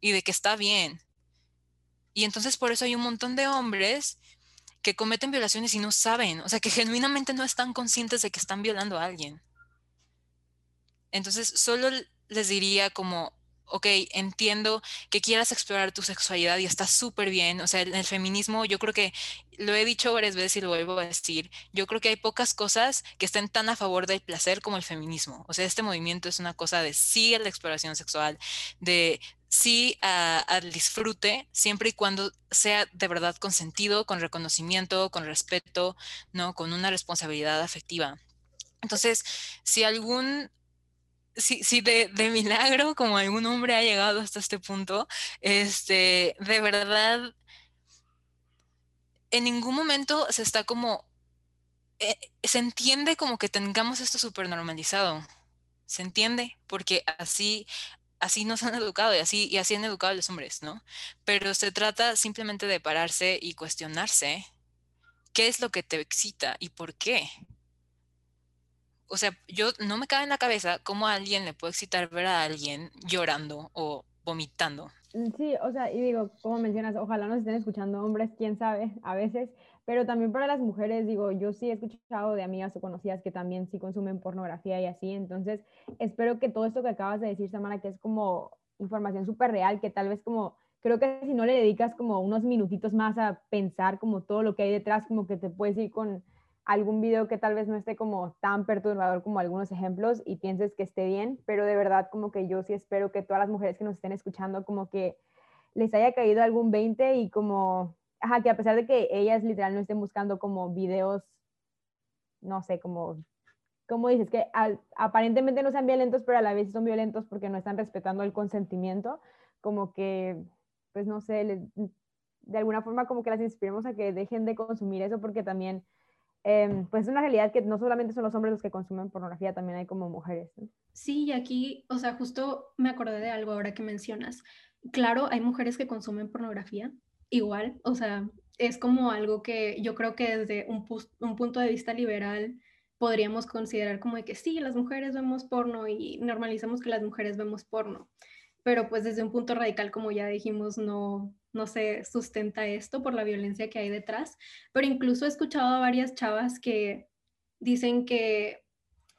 y de que está bien. Y entonces por eso hay un montón de hombres que cometen violaciones y no saben, o sea, que genuinamente no están conscientes de que están violando a alguien. Entonces, solo les diría como, ok, entiendo que quieras explorar tu sexualidad y está súper bien. O sea, en el feminismo yo creo que, lo he dicho varias veces y lo vuelvo a decir, yo creo que hay pocas cosas que estén tan a favor del placer como el feminismo. O sea, este movimiento es una cosa de sí la exploración sexual, de sí al disfrute, siempre y cuando sea de verdad consentido, con reconocimiento, con respeto, ¿no? Con una responsabilidad afectiva. Entonces, si algún, si, si de, de, milagro, como algún hombre ha llegado hasta este punto, este, de verdad, en ningún momento se está como, eh, se entiende como que tengamos esto súper normalizado. ¿Se entiende? Porque así así nos han educado y así, y así han educado los hombres, ¿no? Pero se trata simplemente de pararse y cuestionarse qué es lo que te excita y por qué. O sea, yo no me cabe en la cabeza cómo a alguien le puede excitar ver a alguien llorando o vomitando. Mm, sí, o sea, y digo, como mencionas, ojalá nos estén escuchando hombres, quién sabe, a veces, pero también para las mujeres, digo, yo sí he escuchado de amigas o conocidas que también sí consumen pornografía y así, entonces espero que todo esto que acabas de decir, Samara, que es como información súper real, que tal vez como, creo que si no le dedicas como unos minutitos más a pensar como todo lo que hay detrás, como que te puedes ir con algún video que tal vez no esté como tan perturbador como algunos ejemplos y pienses que esté bien, pero de verdad como que yo sí espero que todas las mujeres que nos estén escuchando como que les haya caído algún 20 y como ajá, que a pesar de que ellas literal no estén buscando como videos, no sé, como, como dices, que aparentemente no sean violentos, pero a la vez son violentos porque no están respetando el consentimiento, como que, pues no sé, de alguna forma como que las inspiremos a que dejen de consumir eso porque también... Eh, pues es una realidad que no solamente son los hombres los que consumen pornografía, también hay como mujeres. Sí, y aquí, o sea, justo me acordé de algo ahora que mencionas. Claro, hay mujeres que consumen pornografía, igual, o sea, es como algo que yo creo que desde un, un, punto de vista liberal podríamos considerar como de que sí, las mujeres vemos porno y normalizamos que las mujeres vemos porno, pero pues desde un punto radical, como ya dijimos, no, no se sustenta esto por la violencia que hay detrás, pero incluso he escuchado a varias chavas que dicen que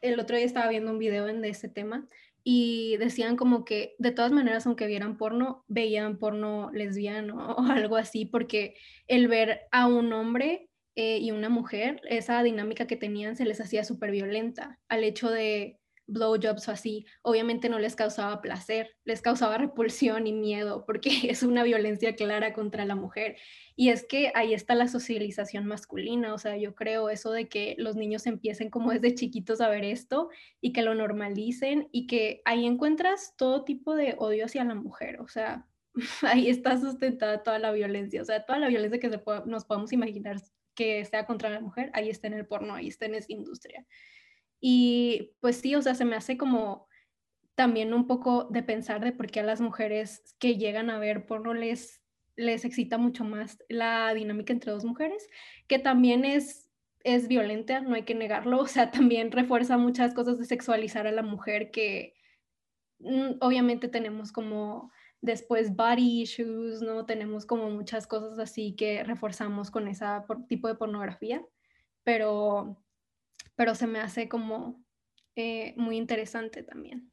el otro día estaba viendo un video en de ese tema y decían como que de todas maneras, aunque vieran porno, veían porno lesbiano o algo así, porque el ver a un hombre eh, y una mujer, esa dinámica que tenían se les hacía súper violenta al hecho de blowjobs o así, obviamente no les causaba placer, les causaba repulsión y miedo, porque es una violencia clara contra la mujer. Y es que ahí está la socialización masculina, o sea, yo creo eso de que los niños empiecen como desde chiquitos a ver esto y que lo normalicen y que ahí encuentras todo tipo de odio hacia la mujer, o sea, ahí está sustentada toda la violencia, o sea, toda la violencia que nos podemos imaginar que sea contra la mujer, ahí está en el porno, ahí está en esa industria. Y pues sí, o sea, se me hace como también un poco de pensar de por qué a las mujeres que llegan a ver porno les les excita mucho más la dinámica entre dos mujeres, que también es, es violenta, no hay que negarlo, o sea, también refuerza muchas cosas de sexualizar a la mujer que mm, obviamente tenemos como después body issues, ¿no? Tenemos como muchas cosas así que reforzamos con ese tipo de pornografía, pero, pero se me hace como eh, muy interesante también.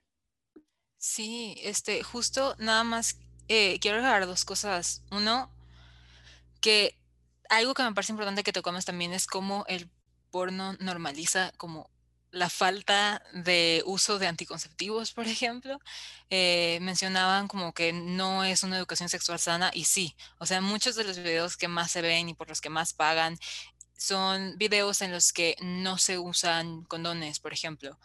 Sí, este, justo nada más eh, quiero agregar dos cosas. Uno, que algo que me parece importante que tocamos también es cómo el porno normaliza como la falta de uso de anticonceptivos, por ejemplo. Eh, mencionaban como que no es una educación sexual sana y sí, o sea, muchos de los videos que más se ven y por los que más pagan son videos en los que no se usan condones, por ejemplo.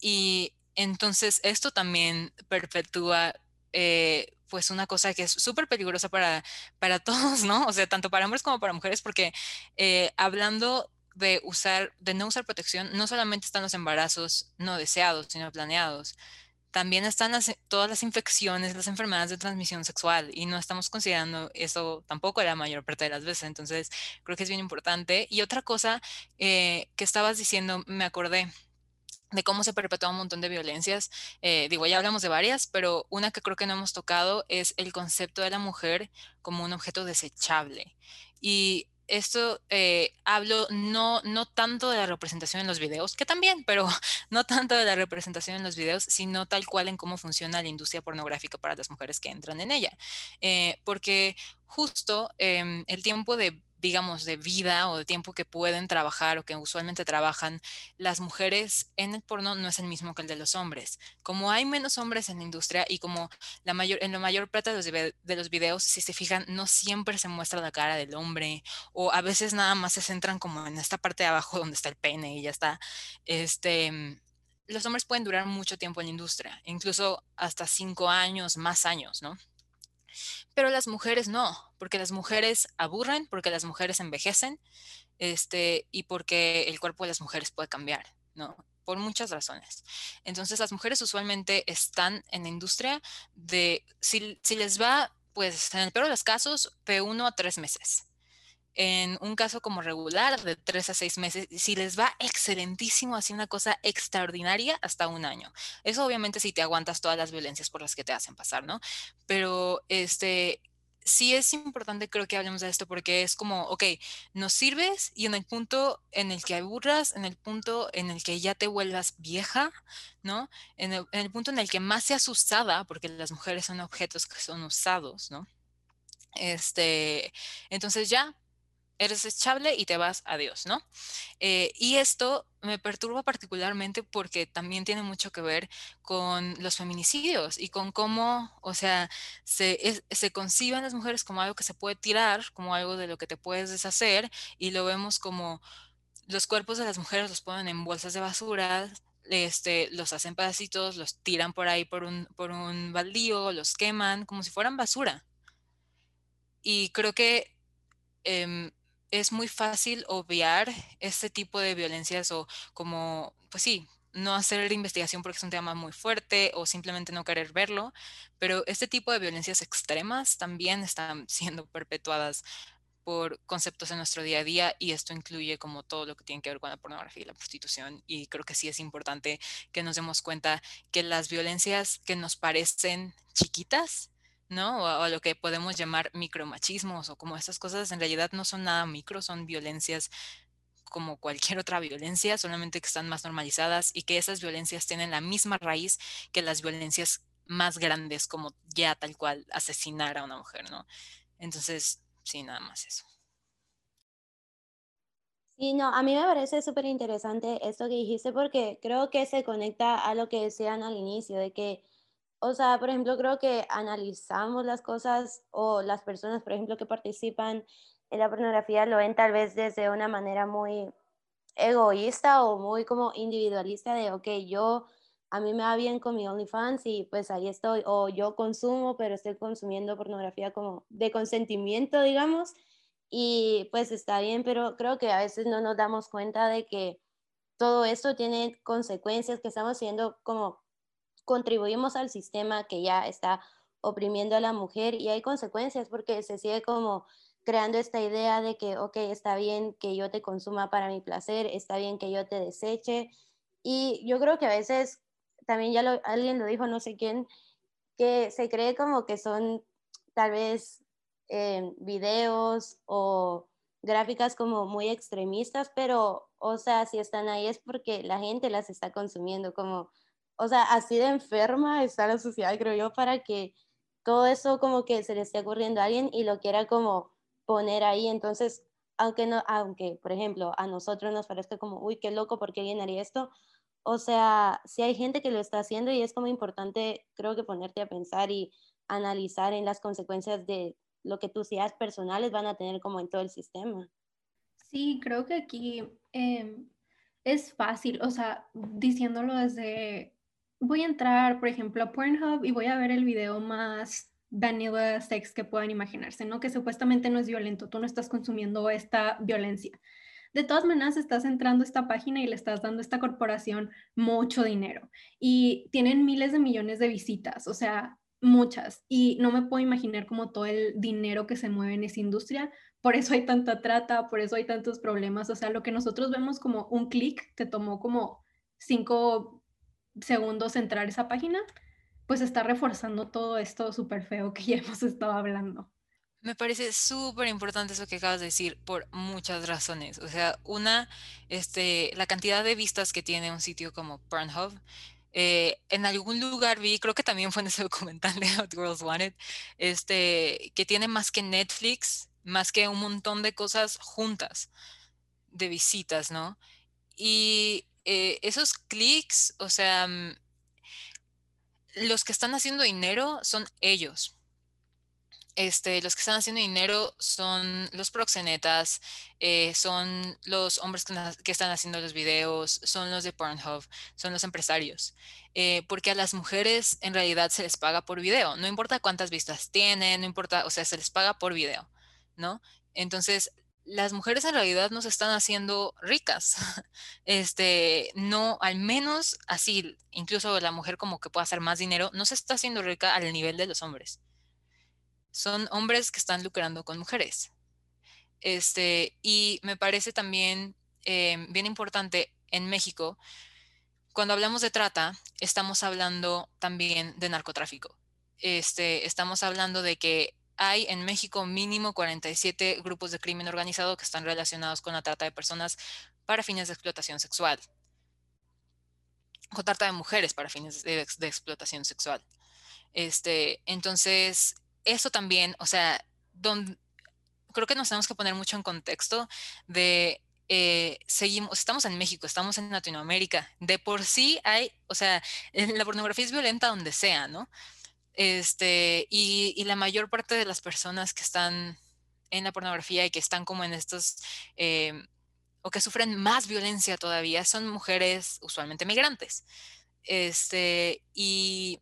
Y entonces esto también perpetúa eh, pues una cosa que es súper peligrosa para, para todos, ¿no? O sea, tanto para hombres como para mujeres, porque eh, hablando de usar, de no usar protección, no solamente están los embarazos no deseados, sino planeados. También están todas las infecciones, las enfermedades de transmisión sexual y no estamos considerando eso tampoco la mayor parte de las veces. Entonces, creo que es bien importante. Y otra cosa eh, que estabas diciendo, me acordé, de cómo se perpetúa un montón de violencias. Eh, digo, ya hablamos de varias, pero una que creo que no hemos tocado es el concepto de la mujer como un objeto desechable. Y esto eh, hablo no, no tanto de la representación en los videos, que también, pero no tanto de la representación en los videos, sino tal cual en cómo funciona la industria pornográfica para las mujeres que entran en ella. Eh, porque justo em, el tiempo de digamos, de vida o de tiempo que pueden trabajar o que usualmente trabajan, las mujeres en el porno no es el mismo que el de los hombres. Como hay menos hombres en la industria y como la mayor, en la mayor parte de los, de los videos, si se fijan, no siempre se muestra la cara del hombre o a veces nada más se centran como en esta parte de abajo donde está el pene y ya está. Este, los hombres pueden durar mucho tiempo en la industria, incluso hasta cinco años, más años, ¿no? Pero las mujeres no, porque las mujeres aburren, porque las mujeres envejecen, este, y porque el cuerpo de las mujeres puede cambiar, ¿no? Por muchas razones. Entonces, las mujeres usualmente están en la industria de, si, si les va, pues en el peor de los casos, de uno a tres meses en un caso como regular de tres a seis meses, si les va excelentísimo, así una cosa extraordinaria, hasta un año. Eso obviamente si te aguantas todas las violencias por las que te hacen pasar, ¿no? Pero este, sí es importante creo que hablemos de esto porque es como, ok, nos sirves y en el punto en el que aburras, en el punto en el que ya te vuelvas vieja, ¿no? En el, punto en el que más seas usada, porque las mujeres son objetos que son usados, ¿no? Este, entonces ya, eres echable y te vas, adiós, ¿no? Eh, y esto me perturba particularmente porque también tiene mucho que ver con los feminicidios y con cómo, o sea, se, se conciben las mujeres como algo que se puede tirar, como algo de lo que te puedes deshacer y lo vemos como los cuerpos de las mujeres los ponen en bolsas de basura, este, los hacen pedacitos, los tiran por ahí por un, por un baldío, los queman como si fueran basura. Y creo que em, es muy fácil obviar este tipo de violencias o como, pues sí, no hacer investigación porque es un tema muy fuerte o simplemente no querer verlo, pero este tipo de violencias extremas también están siendo perpetuadas por conceptos en nuestro día a día y esto incluye como todo lo que tiene que ver con la pornografía y la prostitución y creo que sí es importante que nos demos cuenta que las violencias que nos parecen chiquitas ¿no? O, lo que podemos llamar micromachismos o como estas cosas en realidad no son nada micro, son violencias como cualquier otra violencia, solamente que están más normalizadas y que esas violencias tienen la misma raíz que las violencias más grandes, como ya tal cual asesinar a una mujer, ¿no? Entonces, sí, nada más eso. Sí, no, a mí me parece súper interesante esto que dijiste porque creo que se conecta a lo que decían al inicio, de que o sea, por ejemplo, creo que analizamos las cosas o las personas, por ejemplo, que participan en la pornografía lo ven tal vez desde una manera muy egoísta o muy como individualista de, ok, yo, a mí me va bien con mi OnlyFans y pues ahí estoy, o yo consumo, pero estoy consumiendo pornografía como de consentimiento, digamos, y pues está bien, pero creo que a veces no nos damos cuenta de que todo esto tiene consecuencias, que estamos siendo como contribuimos al sistema que ya está oprimiendo a la mujer y hay consecuencias porque se sigue como creando esta idea de que, ok, está bien que yo te consuma para mi placer, está bien que yo te deseche. Y yo creo que a veces, también ya alguien lo dijo, no sé quién, que se cree como que son tal vez eh, videos o gráficas como muy extremistas, pero, o sea, si están ahí es porque la gente las está consumiendo, como, o sea, así de enferma está la sociedad, creo yo, para que todo eso como que se le esté ocurriendo a alguien y lo quiera como poner ahí. Entonces, aunque, no, aunque por ejemplo, a nosotros nos parezca como, uy, qué loco, ¿por qué alguien haría esto? O sea, si hay gente que lo está haciendo y es como importante, creo que ponerte a pensar y analizar en las consecuencias de lo que tus ideas personales van a tener como en todo el sistema. Sí, creo que aquí em, es fácil, o sea, diciéndolo desde voy a entrar, por ejemplo, a Pornhub y voy a ver el video más vanilla sex que puedan imaginarse, ¿no? Que supuestamente no es violento, tú no estás consumiendo esta violencia. De todas maneras, estás entrando a esta página y le estás dando a esta corporación mucho dinero y tienen miles de millones de visitas, o sea, muchas. Y no me puedo imaginar como todo el dinero que se mueve en esa industria. Por eso hay tanta trata, por eso hay tantos problemas. O sea, lo que nosotros vemos como un clic, te tomó como cinco segundos entrar esa página, pues está reforzando todo esto súper feo que ya hemos estado hablando. Me parece súper importante eso que acabas de decir por muchas razones. O sea, una, este, la cantidad de vistas que tiene un sitio como Pornhub. Eh, en algún lugar vi, creo que también fue en ese documental de Hot Girls Wanted, este, que tiene más que Netflix, más que un montón de cosas juntas de visitas, ¿no? Y eh, esos clics, o sea, mm, los que están haciendo dinero son ellos. Este, los que están haciendo dinero son los proxenetas, eh, son los hombres que, están haciendo los videos, son los de Pornhub, son los empresarios. Eh, porque a las mujeres en realidad se les paga por video, no importa cuántas vistas tienen, no importa, o sea, se les paga por video, ¿no? Entonces, las mujeres en realidad no se están haciendo ricas. Este, no, al menos así, incluso la mujer como que pueda hacer más dinero, no se está haciendo rica al nivel de los hombres. Son hombres que están lucrando con mujeres. Este, y me parece también em, bien importante en México, cuando hablamos de trata, estamos hablando también de narcotráfico. Este, estamos hablando de que hay en México mínimo 47 grupos de crimen organizado que están relacionados con la trata de personas para fines de explotación sexual. O trata de mujeres para fines de, explotación sexual. Este, entonces, eso también, o sea, creo que nos tenemos que poner mucho en contexto de eh, seguimos, estamos en México, estamos en Latinoamérica, de por sí hay, o sea, la pornografía es violenta donde sea, ¿no? Este, y, la mayor parte de las personas que están en la pornografía y que están como en estos, em, o que sufren más violencia todavía, son mujeres usualmente migrantes. Este, y,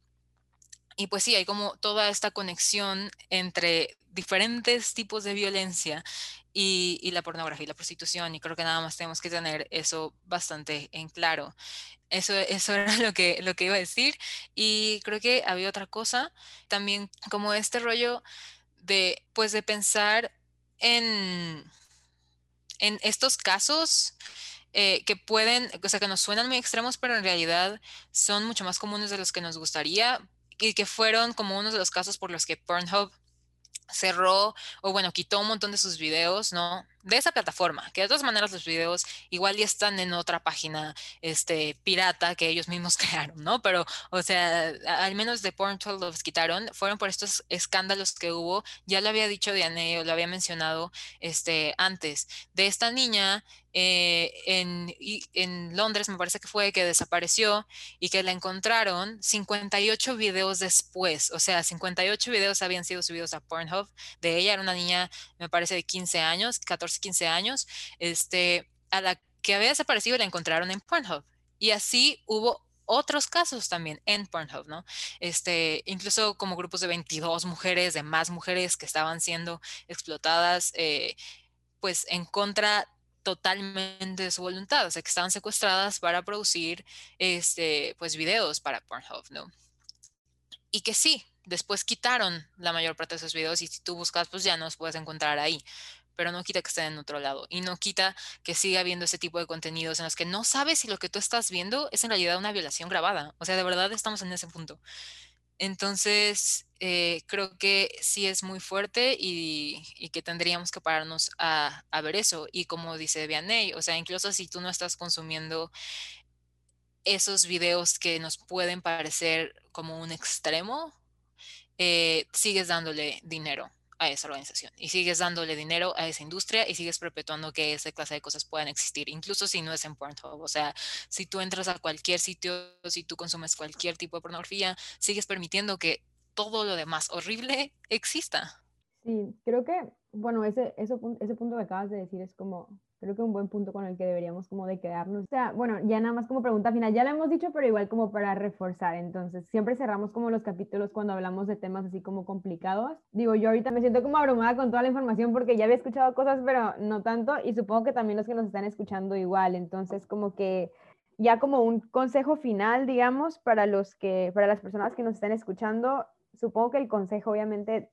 y pues sí, hay como toda esta conexión entre diferentes tipos de violencia y, y, la pornografía y la prostitución, y creo que nada más tenemos que tener eso bastante en claro. Eso, eso era lo que, lo que iba a decir. Y creo que había otra cosa, también como este rollo de, pues, de pensar en, en estos casos eh, que pueden, o sea, que nos suenan muy extremos, pero en realidad son mucho más comunes de los que nos gustaría y que fueron como unos de los casos por los que Pornhub cerró o bueno, quitó un montón de sus videos, ¿no? De esa plataforma, que de todas maneras los videos igual ya están en otra página este, pirata que ellos mismos crearon, ¿no? Pero, o sea, al menos de Pornhub los quitaron, fueron por estos escándalos que hubo, ya lo había dicho Diane lo había mencionado este, antes, de esta niña eh, en, en, Londres, me parece que fue, que desapareció y que la encontraron 58 videos después. O sea, 58 videos habían sido subidos a Pornhub de ella. Era una niña, me parece, de 15 años, 14, 15 años, este, a la que había desaparecido la encontraron en Pornhub. Y así hubo otros casos también en Pornhub, ¿no? Este, incluso como grupos de 22 mujeres, de más mujeres que estaban siendo explotadas, eh, pues en contra totalmente de su voluntad, o sea, que estaban secuestradas para producir este, pues videos para Pornhub, ¿no? Y que sí, después quitaron la mayor parte de esos videos y si tú buscas, pues ya no los puedes encontrar ahí. Pero no quita que estén en otro lado y no quita que siga habiendo ese tipo de contenidos en los que no sabes si lo que tú estás viendo es en realidad una violación grabada. O sea, de verdad estamos en ese punto. Entonces, eh, creo que sí es muy fuerte y, que tendríamos que pararnos a, ver eso. Y como dice Vianney, o sea, incluso si tú no estás consumiendo esos videos que nos pueden parecer como un extremo, eh, sigues dándole dinero a esa organización y sigues dándole dinero a esa industria y sigues perpetuando que esa clase de cosas puedan existir, incluso si no es en Pornhub. O sea, si tú entras a cualquier sitio, si tú consumes cualquier tipo de pornografía, sigues permitiendo que todo lo demás horrible exista. Sí, creo que, bueno, ese, ese punto que acabas de decir es como creo que un buen punto con el que deberíamos como de quedarnos. O sea, bueno, ya nada más como pregunta final, ya lo hemos dicho, pero igual como para reforzar. Entonces, siempre cerramos como los capítulos cuando hablamos de temas así como complicados. Digo, yo ahorita me siento como abrumada con toda la información porque ya había escuchado cosas, pero no tanto. Y supongo que también los que nos están escuchando igual. Entonces, como que ya como un consejo final, digamos, para los que, para las personas que nos están escuchando, supongo que el consejo obviamente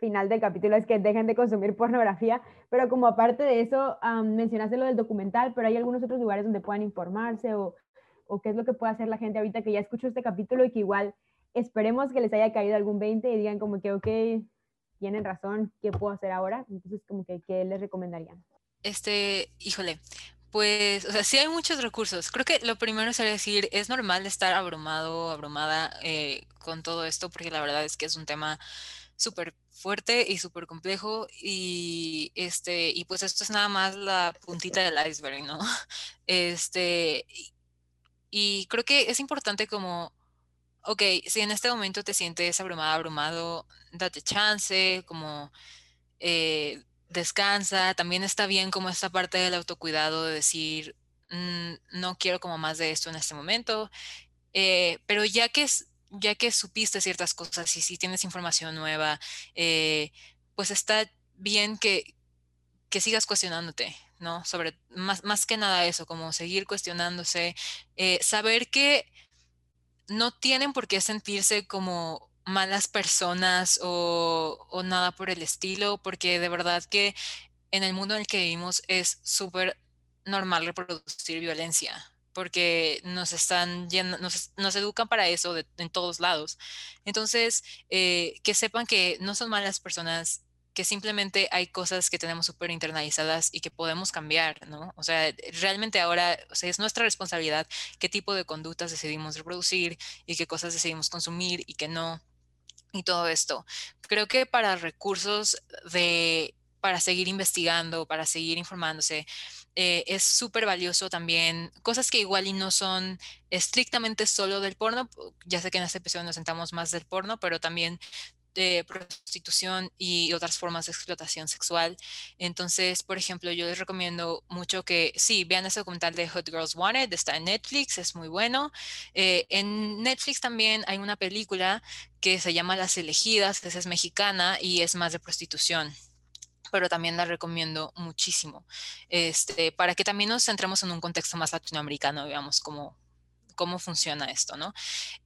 final del capítulo es que dejen de consumir pornografía, pero como aparte de eso, mencionaste lo del documental, pero hay algunos otros lugares donde puedan informarse o, o, qué es lo que puede hacer la gente ahorita que ya escuchó este capítulo y que igual esperemos que les haya caído algún 20 y digan como que, ok, tienen razón, ¿qué puedo hacer ahora? Entonces, como que, ¿qué les recomendarían? Este, híjole, pues, o sea, sí hay muchos recursos. Creo que lo primero sería decir, es normal estar abrumado, abrumada eh, con todo esto, porque la verdad es que es un tema súper fuerte y súper complejo y este y pues esto es nada más la puntita del iceberg, ¿no? Este y creo que es importante como ok, si en este momento te sientes abrumada, abrumado, date chance, como eh, descansa, también está bien como esta parte del autocuidado de decir, mm, no quiero como más de esto en este momento, eh, pero ya que es, ya que supiste ciertas cosas y si tienes información nueva, eh, pues está bien que, que sigas cuestionándote, ¿no? Sobre más, más que nada eso, como seguir cuestionándose, eh, saber que no tienen por qué sentirse como malas personas o, o, nada por el estilo, porque de verdad que en el mundo en el que vivimos es súper normal reproducir violencia, porque nos están nos, educan para eso en todos lados. Entonces, eh, que sepan que no son malas personas, que simplemente hay cosas que tenemos súper internalizadas y que podemos cambiar, ¿no? O sea, realmente ahora es nuestra responsabilidad qué tipo de conductas decidimos reproducir y qué cosas decidimos consumir y qué no. Y todo esto. Creo que para recursos de, para seguir investigando, para seguir informándose, eh, es súper valioso también, cosas que igual y no son estrictamente solo del porno, ya sé que en este episodio nos sentamos más del porno, pero también de prostitución y otras formas de explotación sexual. Entonces, por ejemplo, yo les recomiendo mucho que sí, vean ese documental de Hot Girls Wanted, está en Netflix, es muy bueno. Eh, en Netflix también hay una película que se llama Las Elegidas, esa es mexicana y es más de prostitución pero también la recomiendo muchísimo, este, para que también nos centremos en un contexto más latinoamericano, veamos cómo, cómo funciona esto, ¿no?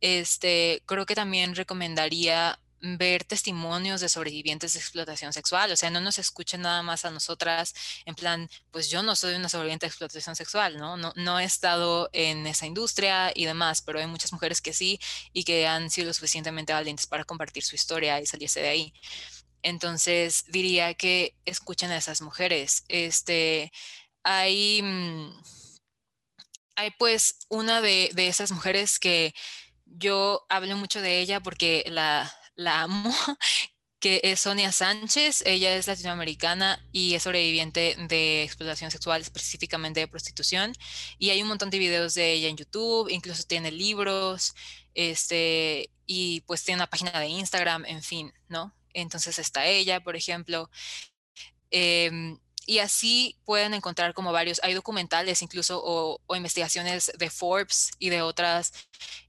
Este, creo que también recomendaría ver testimonios de sobrevivientes de explotación sexual, o sea, no nos escuchen nada más a nosotras en plan, pues yo no soy una sobreviviente de explotación sexual, ¿no? No, no he estado en esa industria y demás, pero hay muchas mujeres que sí y que han sido lo suficientemente valientes para compartir su historia y salirse de ahí. Entonces diría que escuchen a esas mujeres. Este, hay, mm, hay pues una de, esas mujeres que yo hablo mucho de ella porque la, la amo, que es Sonia Sánchez. Ella es latinoamericana y es sobreviviente de explotación sexual, específicamente de prostitución. Y hay un montón de videos de ella en YouTube, incluso tiene libros, este, y pues tiene una página de Instagram, en fin, ¿no? Entonces está ella, por ejemplo. Em, y así pueden encontrar como varios, hay documentales incluso o, investigaciones de Forbes y de otras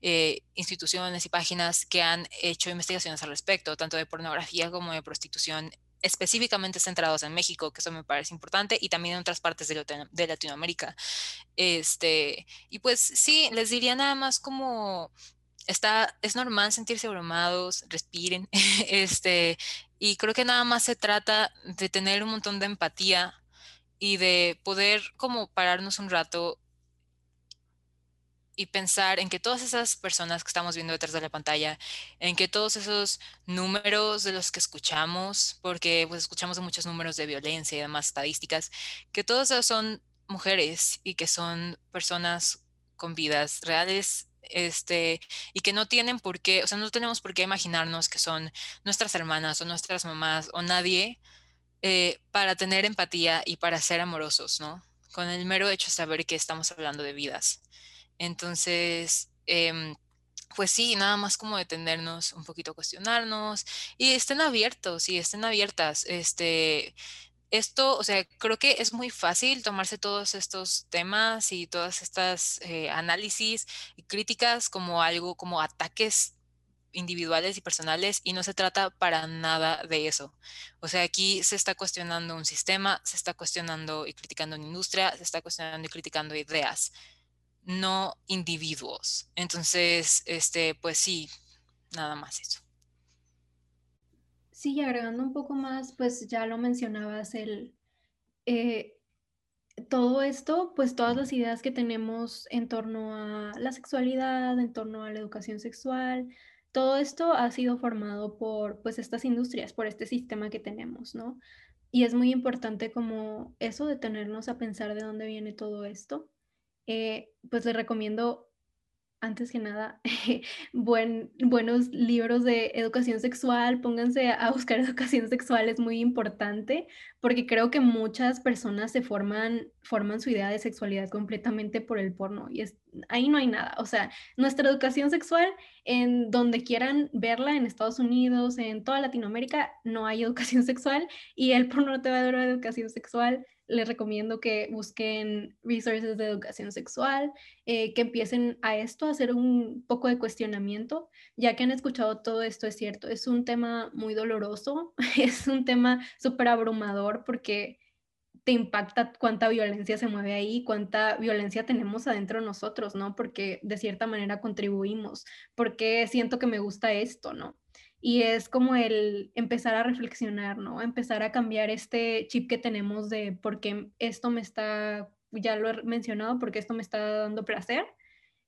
eh, instituciones y páginas que han hecho investigaciones al respecto, tanto de pornografía como de prostitución específicamente centrados en México, que eso me parece importante, y también en otras partes de, Latinoamérica. Este, y pues sí, les diría nada más como está, es normal sentirse abrumados, respiren, este, y creo que nada más se trata de tener un montón de empatía y de poder como pararnos un rato y pensar en que todas esas personas que estamos viendo detrás de la pantalla, en que todos esos números de los que escuchamos, porque pues escuchamos muchos números de violencia y demás estadísticas, que todos esos son mujeres y que son personas con vidas reales este, y que no tienen por qué, o sea, no tenemos por qué imaginarnos que son nuestras hermanas o nuestras mamás o nadie eh, para tener empatía y para ser amorosos, ¿no? Con el mero hecho de saber que estamos hablando de vidas. Entonces, em, pues sí, nada más como detenernos un poquito, cuestionarnos y estén abiertos y estén abiertas. Este, esto, o sea, creo que es muy fácil tomarse todos estos temas y todas estas eh, análisis y críticas como algo, como ataques individuales y personales y no se trata para nada de eso. O sea, aquí se está cuestionando un sistema, se está cuestionando y criticando una industria, se está cuestionando y criticando ideas no individuos. Entonces, este, pues sí, nada más eso. Sí, agregando un poco más, pues ya lo mencionabas, el, eh, todo esto, pues todas las ideas que tenemos en torno a la sexualidad, en torno a la educación sexual, todo esto ha sido formado por pues estas industrias, por este sistema que tenemos, ¿no? Y es muy importante como eso, detenernos a pensar de dónde viene todo esto eh, pues les recomiendo, antes que nada, buen, buenos libros de educación sexual. Pónganse a buscar educación sexual, es muy importante, porque creo que muchas personas se forman, forman su idea de sexualidad completamente por el porno. Y es, ahí no hay nada. O sea, nuestra educación sexual, en donde quieran verla, en Estados Unidos, en toda Latinoamérica, no hay educación sexual y el porno no te va a dar educación sexual les recomiendo que busquen resources de educación sexual, eh, que empiecen a esto, a hacer un poco de cuestionamiento, ya que han escuchado todo esto, es cierto, es un tema muy doloroso, es un tema súper abrumador porque te impacta cuánta violencia se mueve ahí, cuánta violencia tenemos adentro de nosotros, ¿no? Porque de cierta manera contribuimos, porque siento que me gusta esto, ¿no? Y es como el empezar a reflexionar, ¿no? Empezar a cambiar este chip que tenemos de por qué esto me está, ya lo he mencionado, porque esto me está dando placer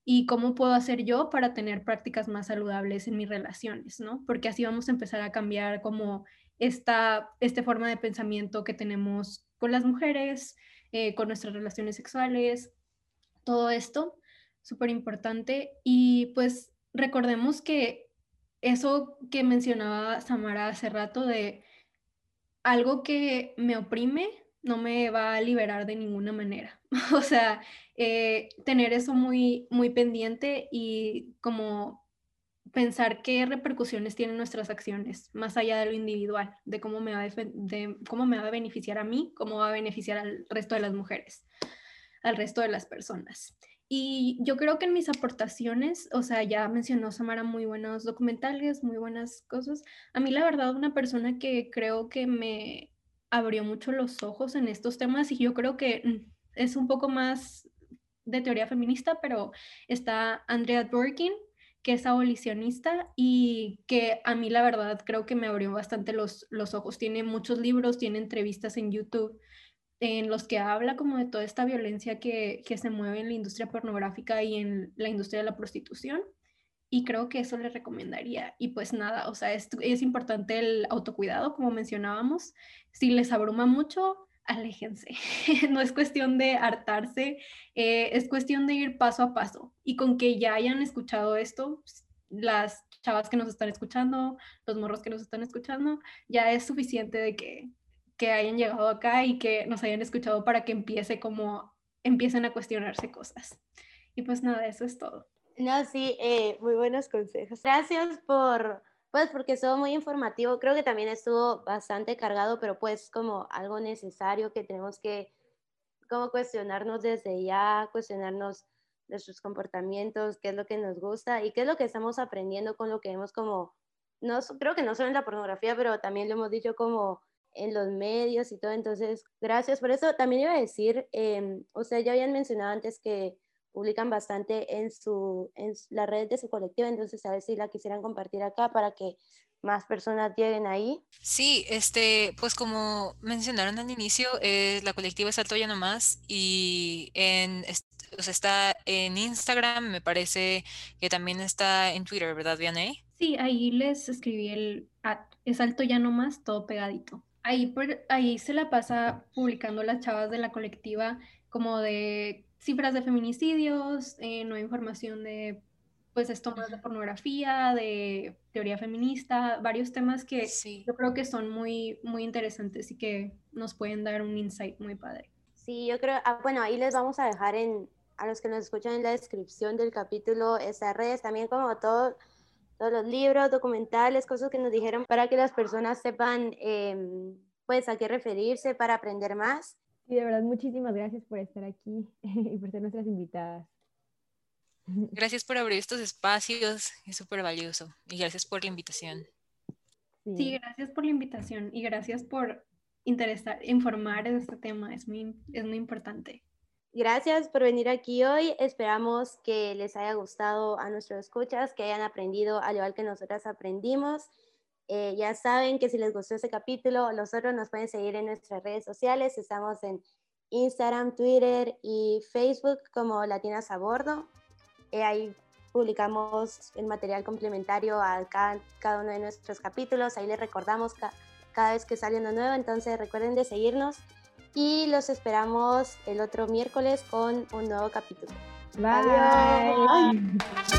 y cómo puedo hacer yo para tener prácticas más saludables en mis relaciones, ¿no? Porque así vamos a empezar a cambiar como esta, esta forma de pensamiento que tenemos con las mujeres, eh, con nuestras relaciones sexuales, todo esto, súper importante. Y pues recordemos que eso que mencionaba Samara hace rato de algo que me oprime no me va a liberar de ninguna manera. o sea, eh, tener eso muy, muy pendiente y como pensar qué repercusiones tienen nuestras acciones, más allá de lo individual, de cómo me va de cómo me va a beneficiar a mí, cómo va a beneficiar al resto de las mujeres, al resto de las personas. Y yo creo que en mis aportaciones, o sea, ya mencionó Samara muy buenos documentales, muy buenas cosas. A mí la verdad, una persona que creo que me abrió mucho los ojos en estos temas y yo creo que mm, es un poco más de teoría feminista, pero está Andrea Dworkin, que es abolicionista y que a mí la verdad creo que me abrió bastante los, los ojos. Tiene muchos libros, tiene entrevistas en YouTube en los que habla como de toda esta violencia que, se mueve en la industria pornográfica y en la industria de la prostitución. Y creo que eso le recomendaría. Y pues nada, o sea, es, es importante el autocuidado, como mencionábamos. Si les abruma mucho, aléjense. no es cuestión de hartarse, eh, es cuestión de ir paso a paso. Y con que ya hayan escuchado esto, las chavas que nos están escuchando, los morros que nos están escuchando, ya es suficiente de que que hayan llegado acá y que nos hayan escuchado para que empiece como empiecen a cuestionarse cosas. Y pues nada, eso es todo. No, sí, eh, muy buenos consejos. Gracias por, pues porque estuvo muy informativo. Creo que también estuvo bastante cargado, pero pues como algo necesario que tenemos que como cuestionarnos desde ya, cuestionarnos nuestros comportamientos, qué es lo que nos gusta y qué es lo que estamos aprendiendo con lo que vemos como, no, creo que no solo en la pornografía, pero también lo hemos dicho como en los medios y todo. Entonces, gracias por eso. También iba a decir, eh, ustedes ya habían mencionado antes que publican bastante en, su, en la red de su colectivo, entonces a ver si la quisieran compartir acá para que más personas lleguen ahí. Sí, este, pues como mencionaron al inicio, eh, la colectiva es Alto Ya No Más y en, está en Instagram, me parece que también está en Twitter, ¿verdad, Vianney? Sí, ahí les escribí el es Alto Ya No Más, todo pegadito. Ahí, ahí se la pasa publicando las chavas de la colectiva como de cifras de feminicidios, eh, hay información de pues esto más de pornografía, de teoría feminista, varios temas que yo creo que son muy, muy interesantes y que nos pueden dar un insight muy padre. Sí, yo creo, ah, bueno, ahí les vamos a dejar en, a los que nos escuchan en la descripción del capítulo esas redes, también como todo, todos los libros, documentales, cosas que nos dijeron para que las personas sepan em, pues a qué referirse para aprender más. Y de verdad, muchísimas gracias por estar aquí y por ser nuestras invitadas. Gracias por abrir estos espacios, es súper valioso. Y gracias por la invitación. Sí. gracias por la invitación y gracias por interesar, informar de este tema, es muy, es muy importante. Gracias por venir aquí hoy. Esperamos que les haya gustado a nuestros escuchas, que hayan aprendido al igual que nosotras aprendimos. Eh, ya saben que si les gustó este capítulo, los otros nos pueden seguir en nuestras redes sociales. Estamos en Instagram, Twitter y Facebook como Latinas a Bordo. Eh, ahí publicamos el material complementario a cada, cada, uno de nuestros capítulos. Ahí les recordamos cada vez que sale uno nuevo. Entonces recuerden de seguirnos y los esperamos el otro miércoles con un nuevo capítulo. Bye.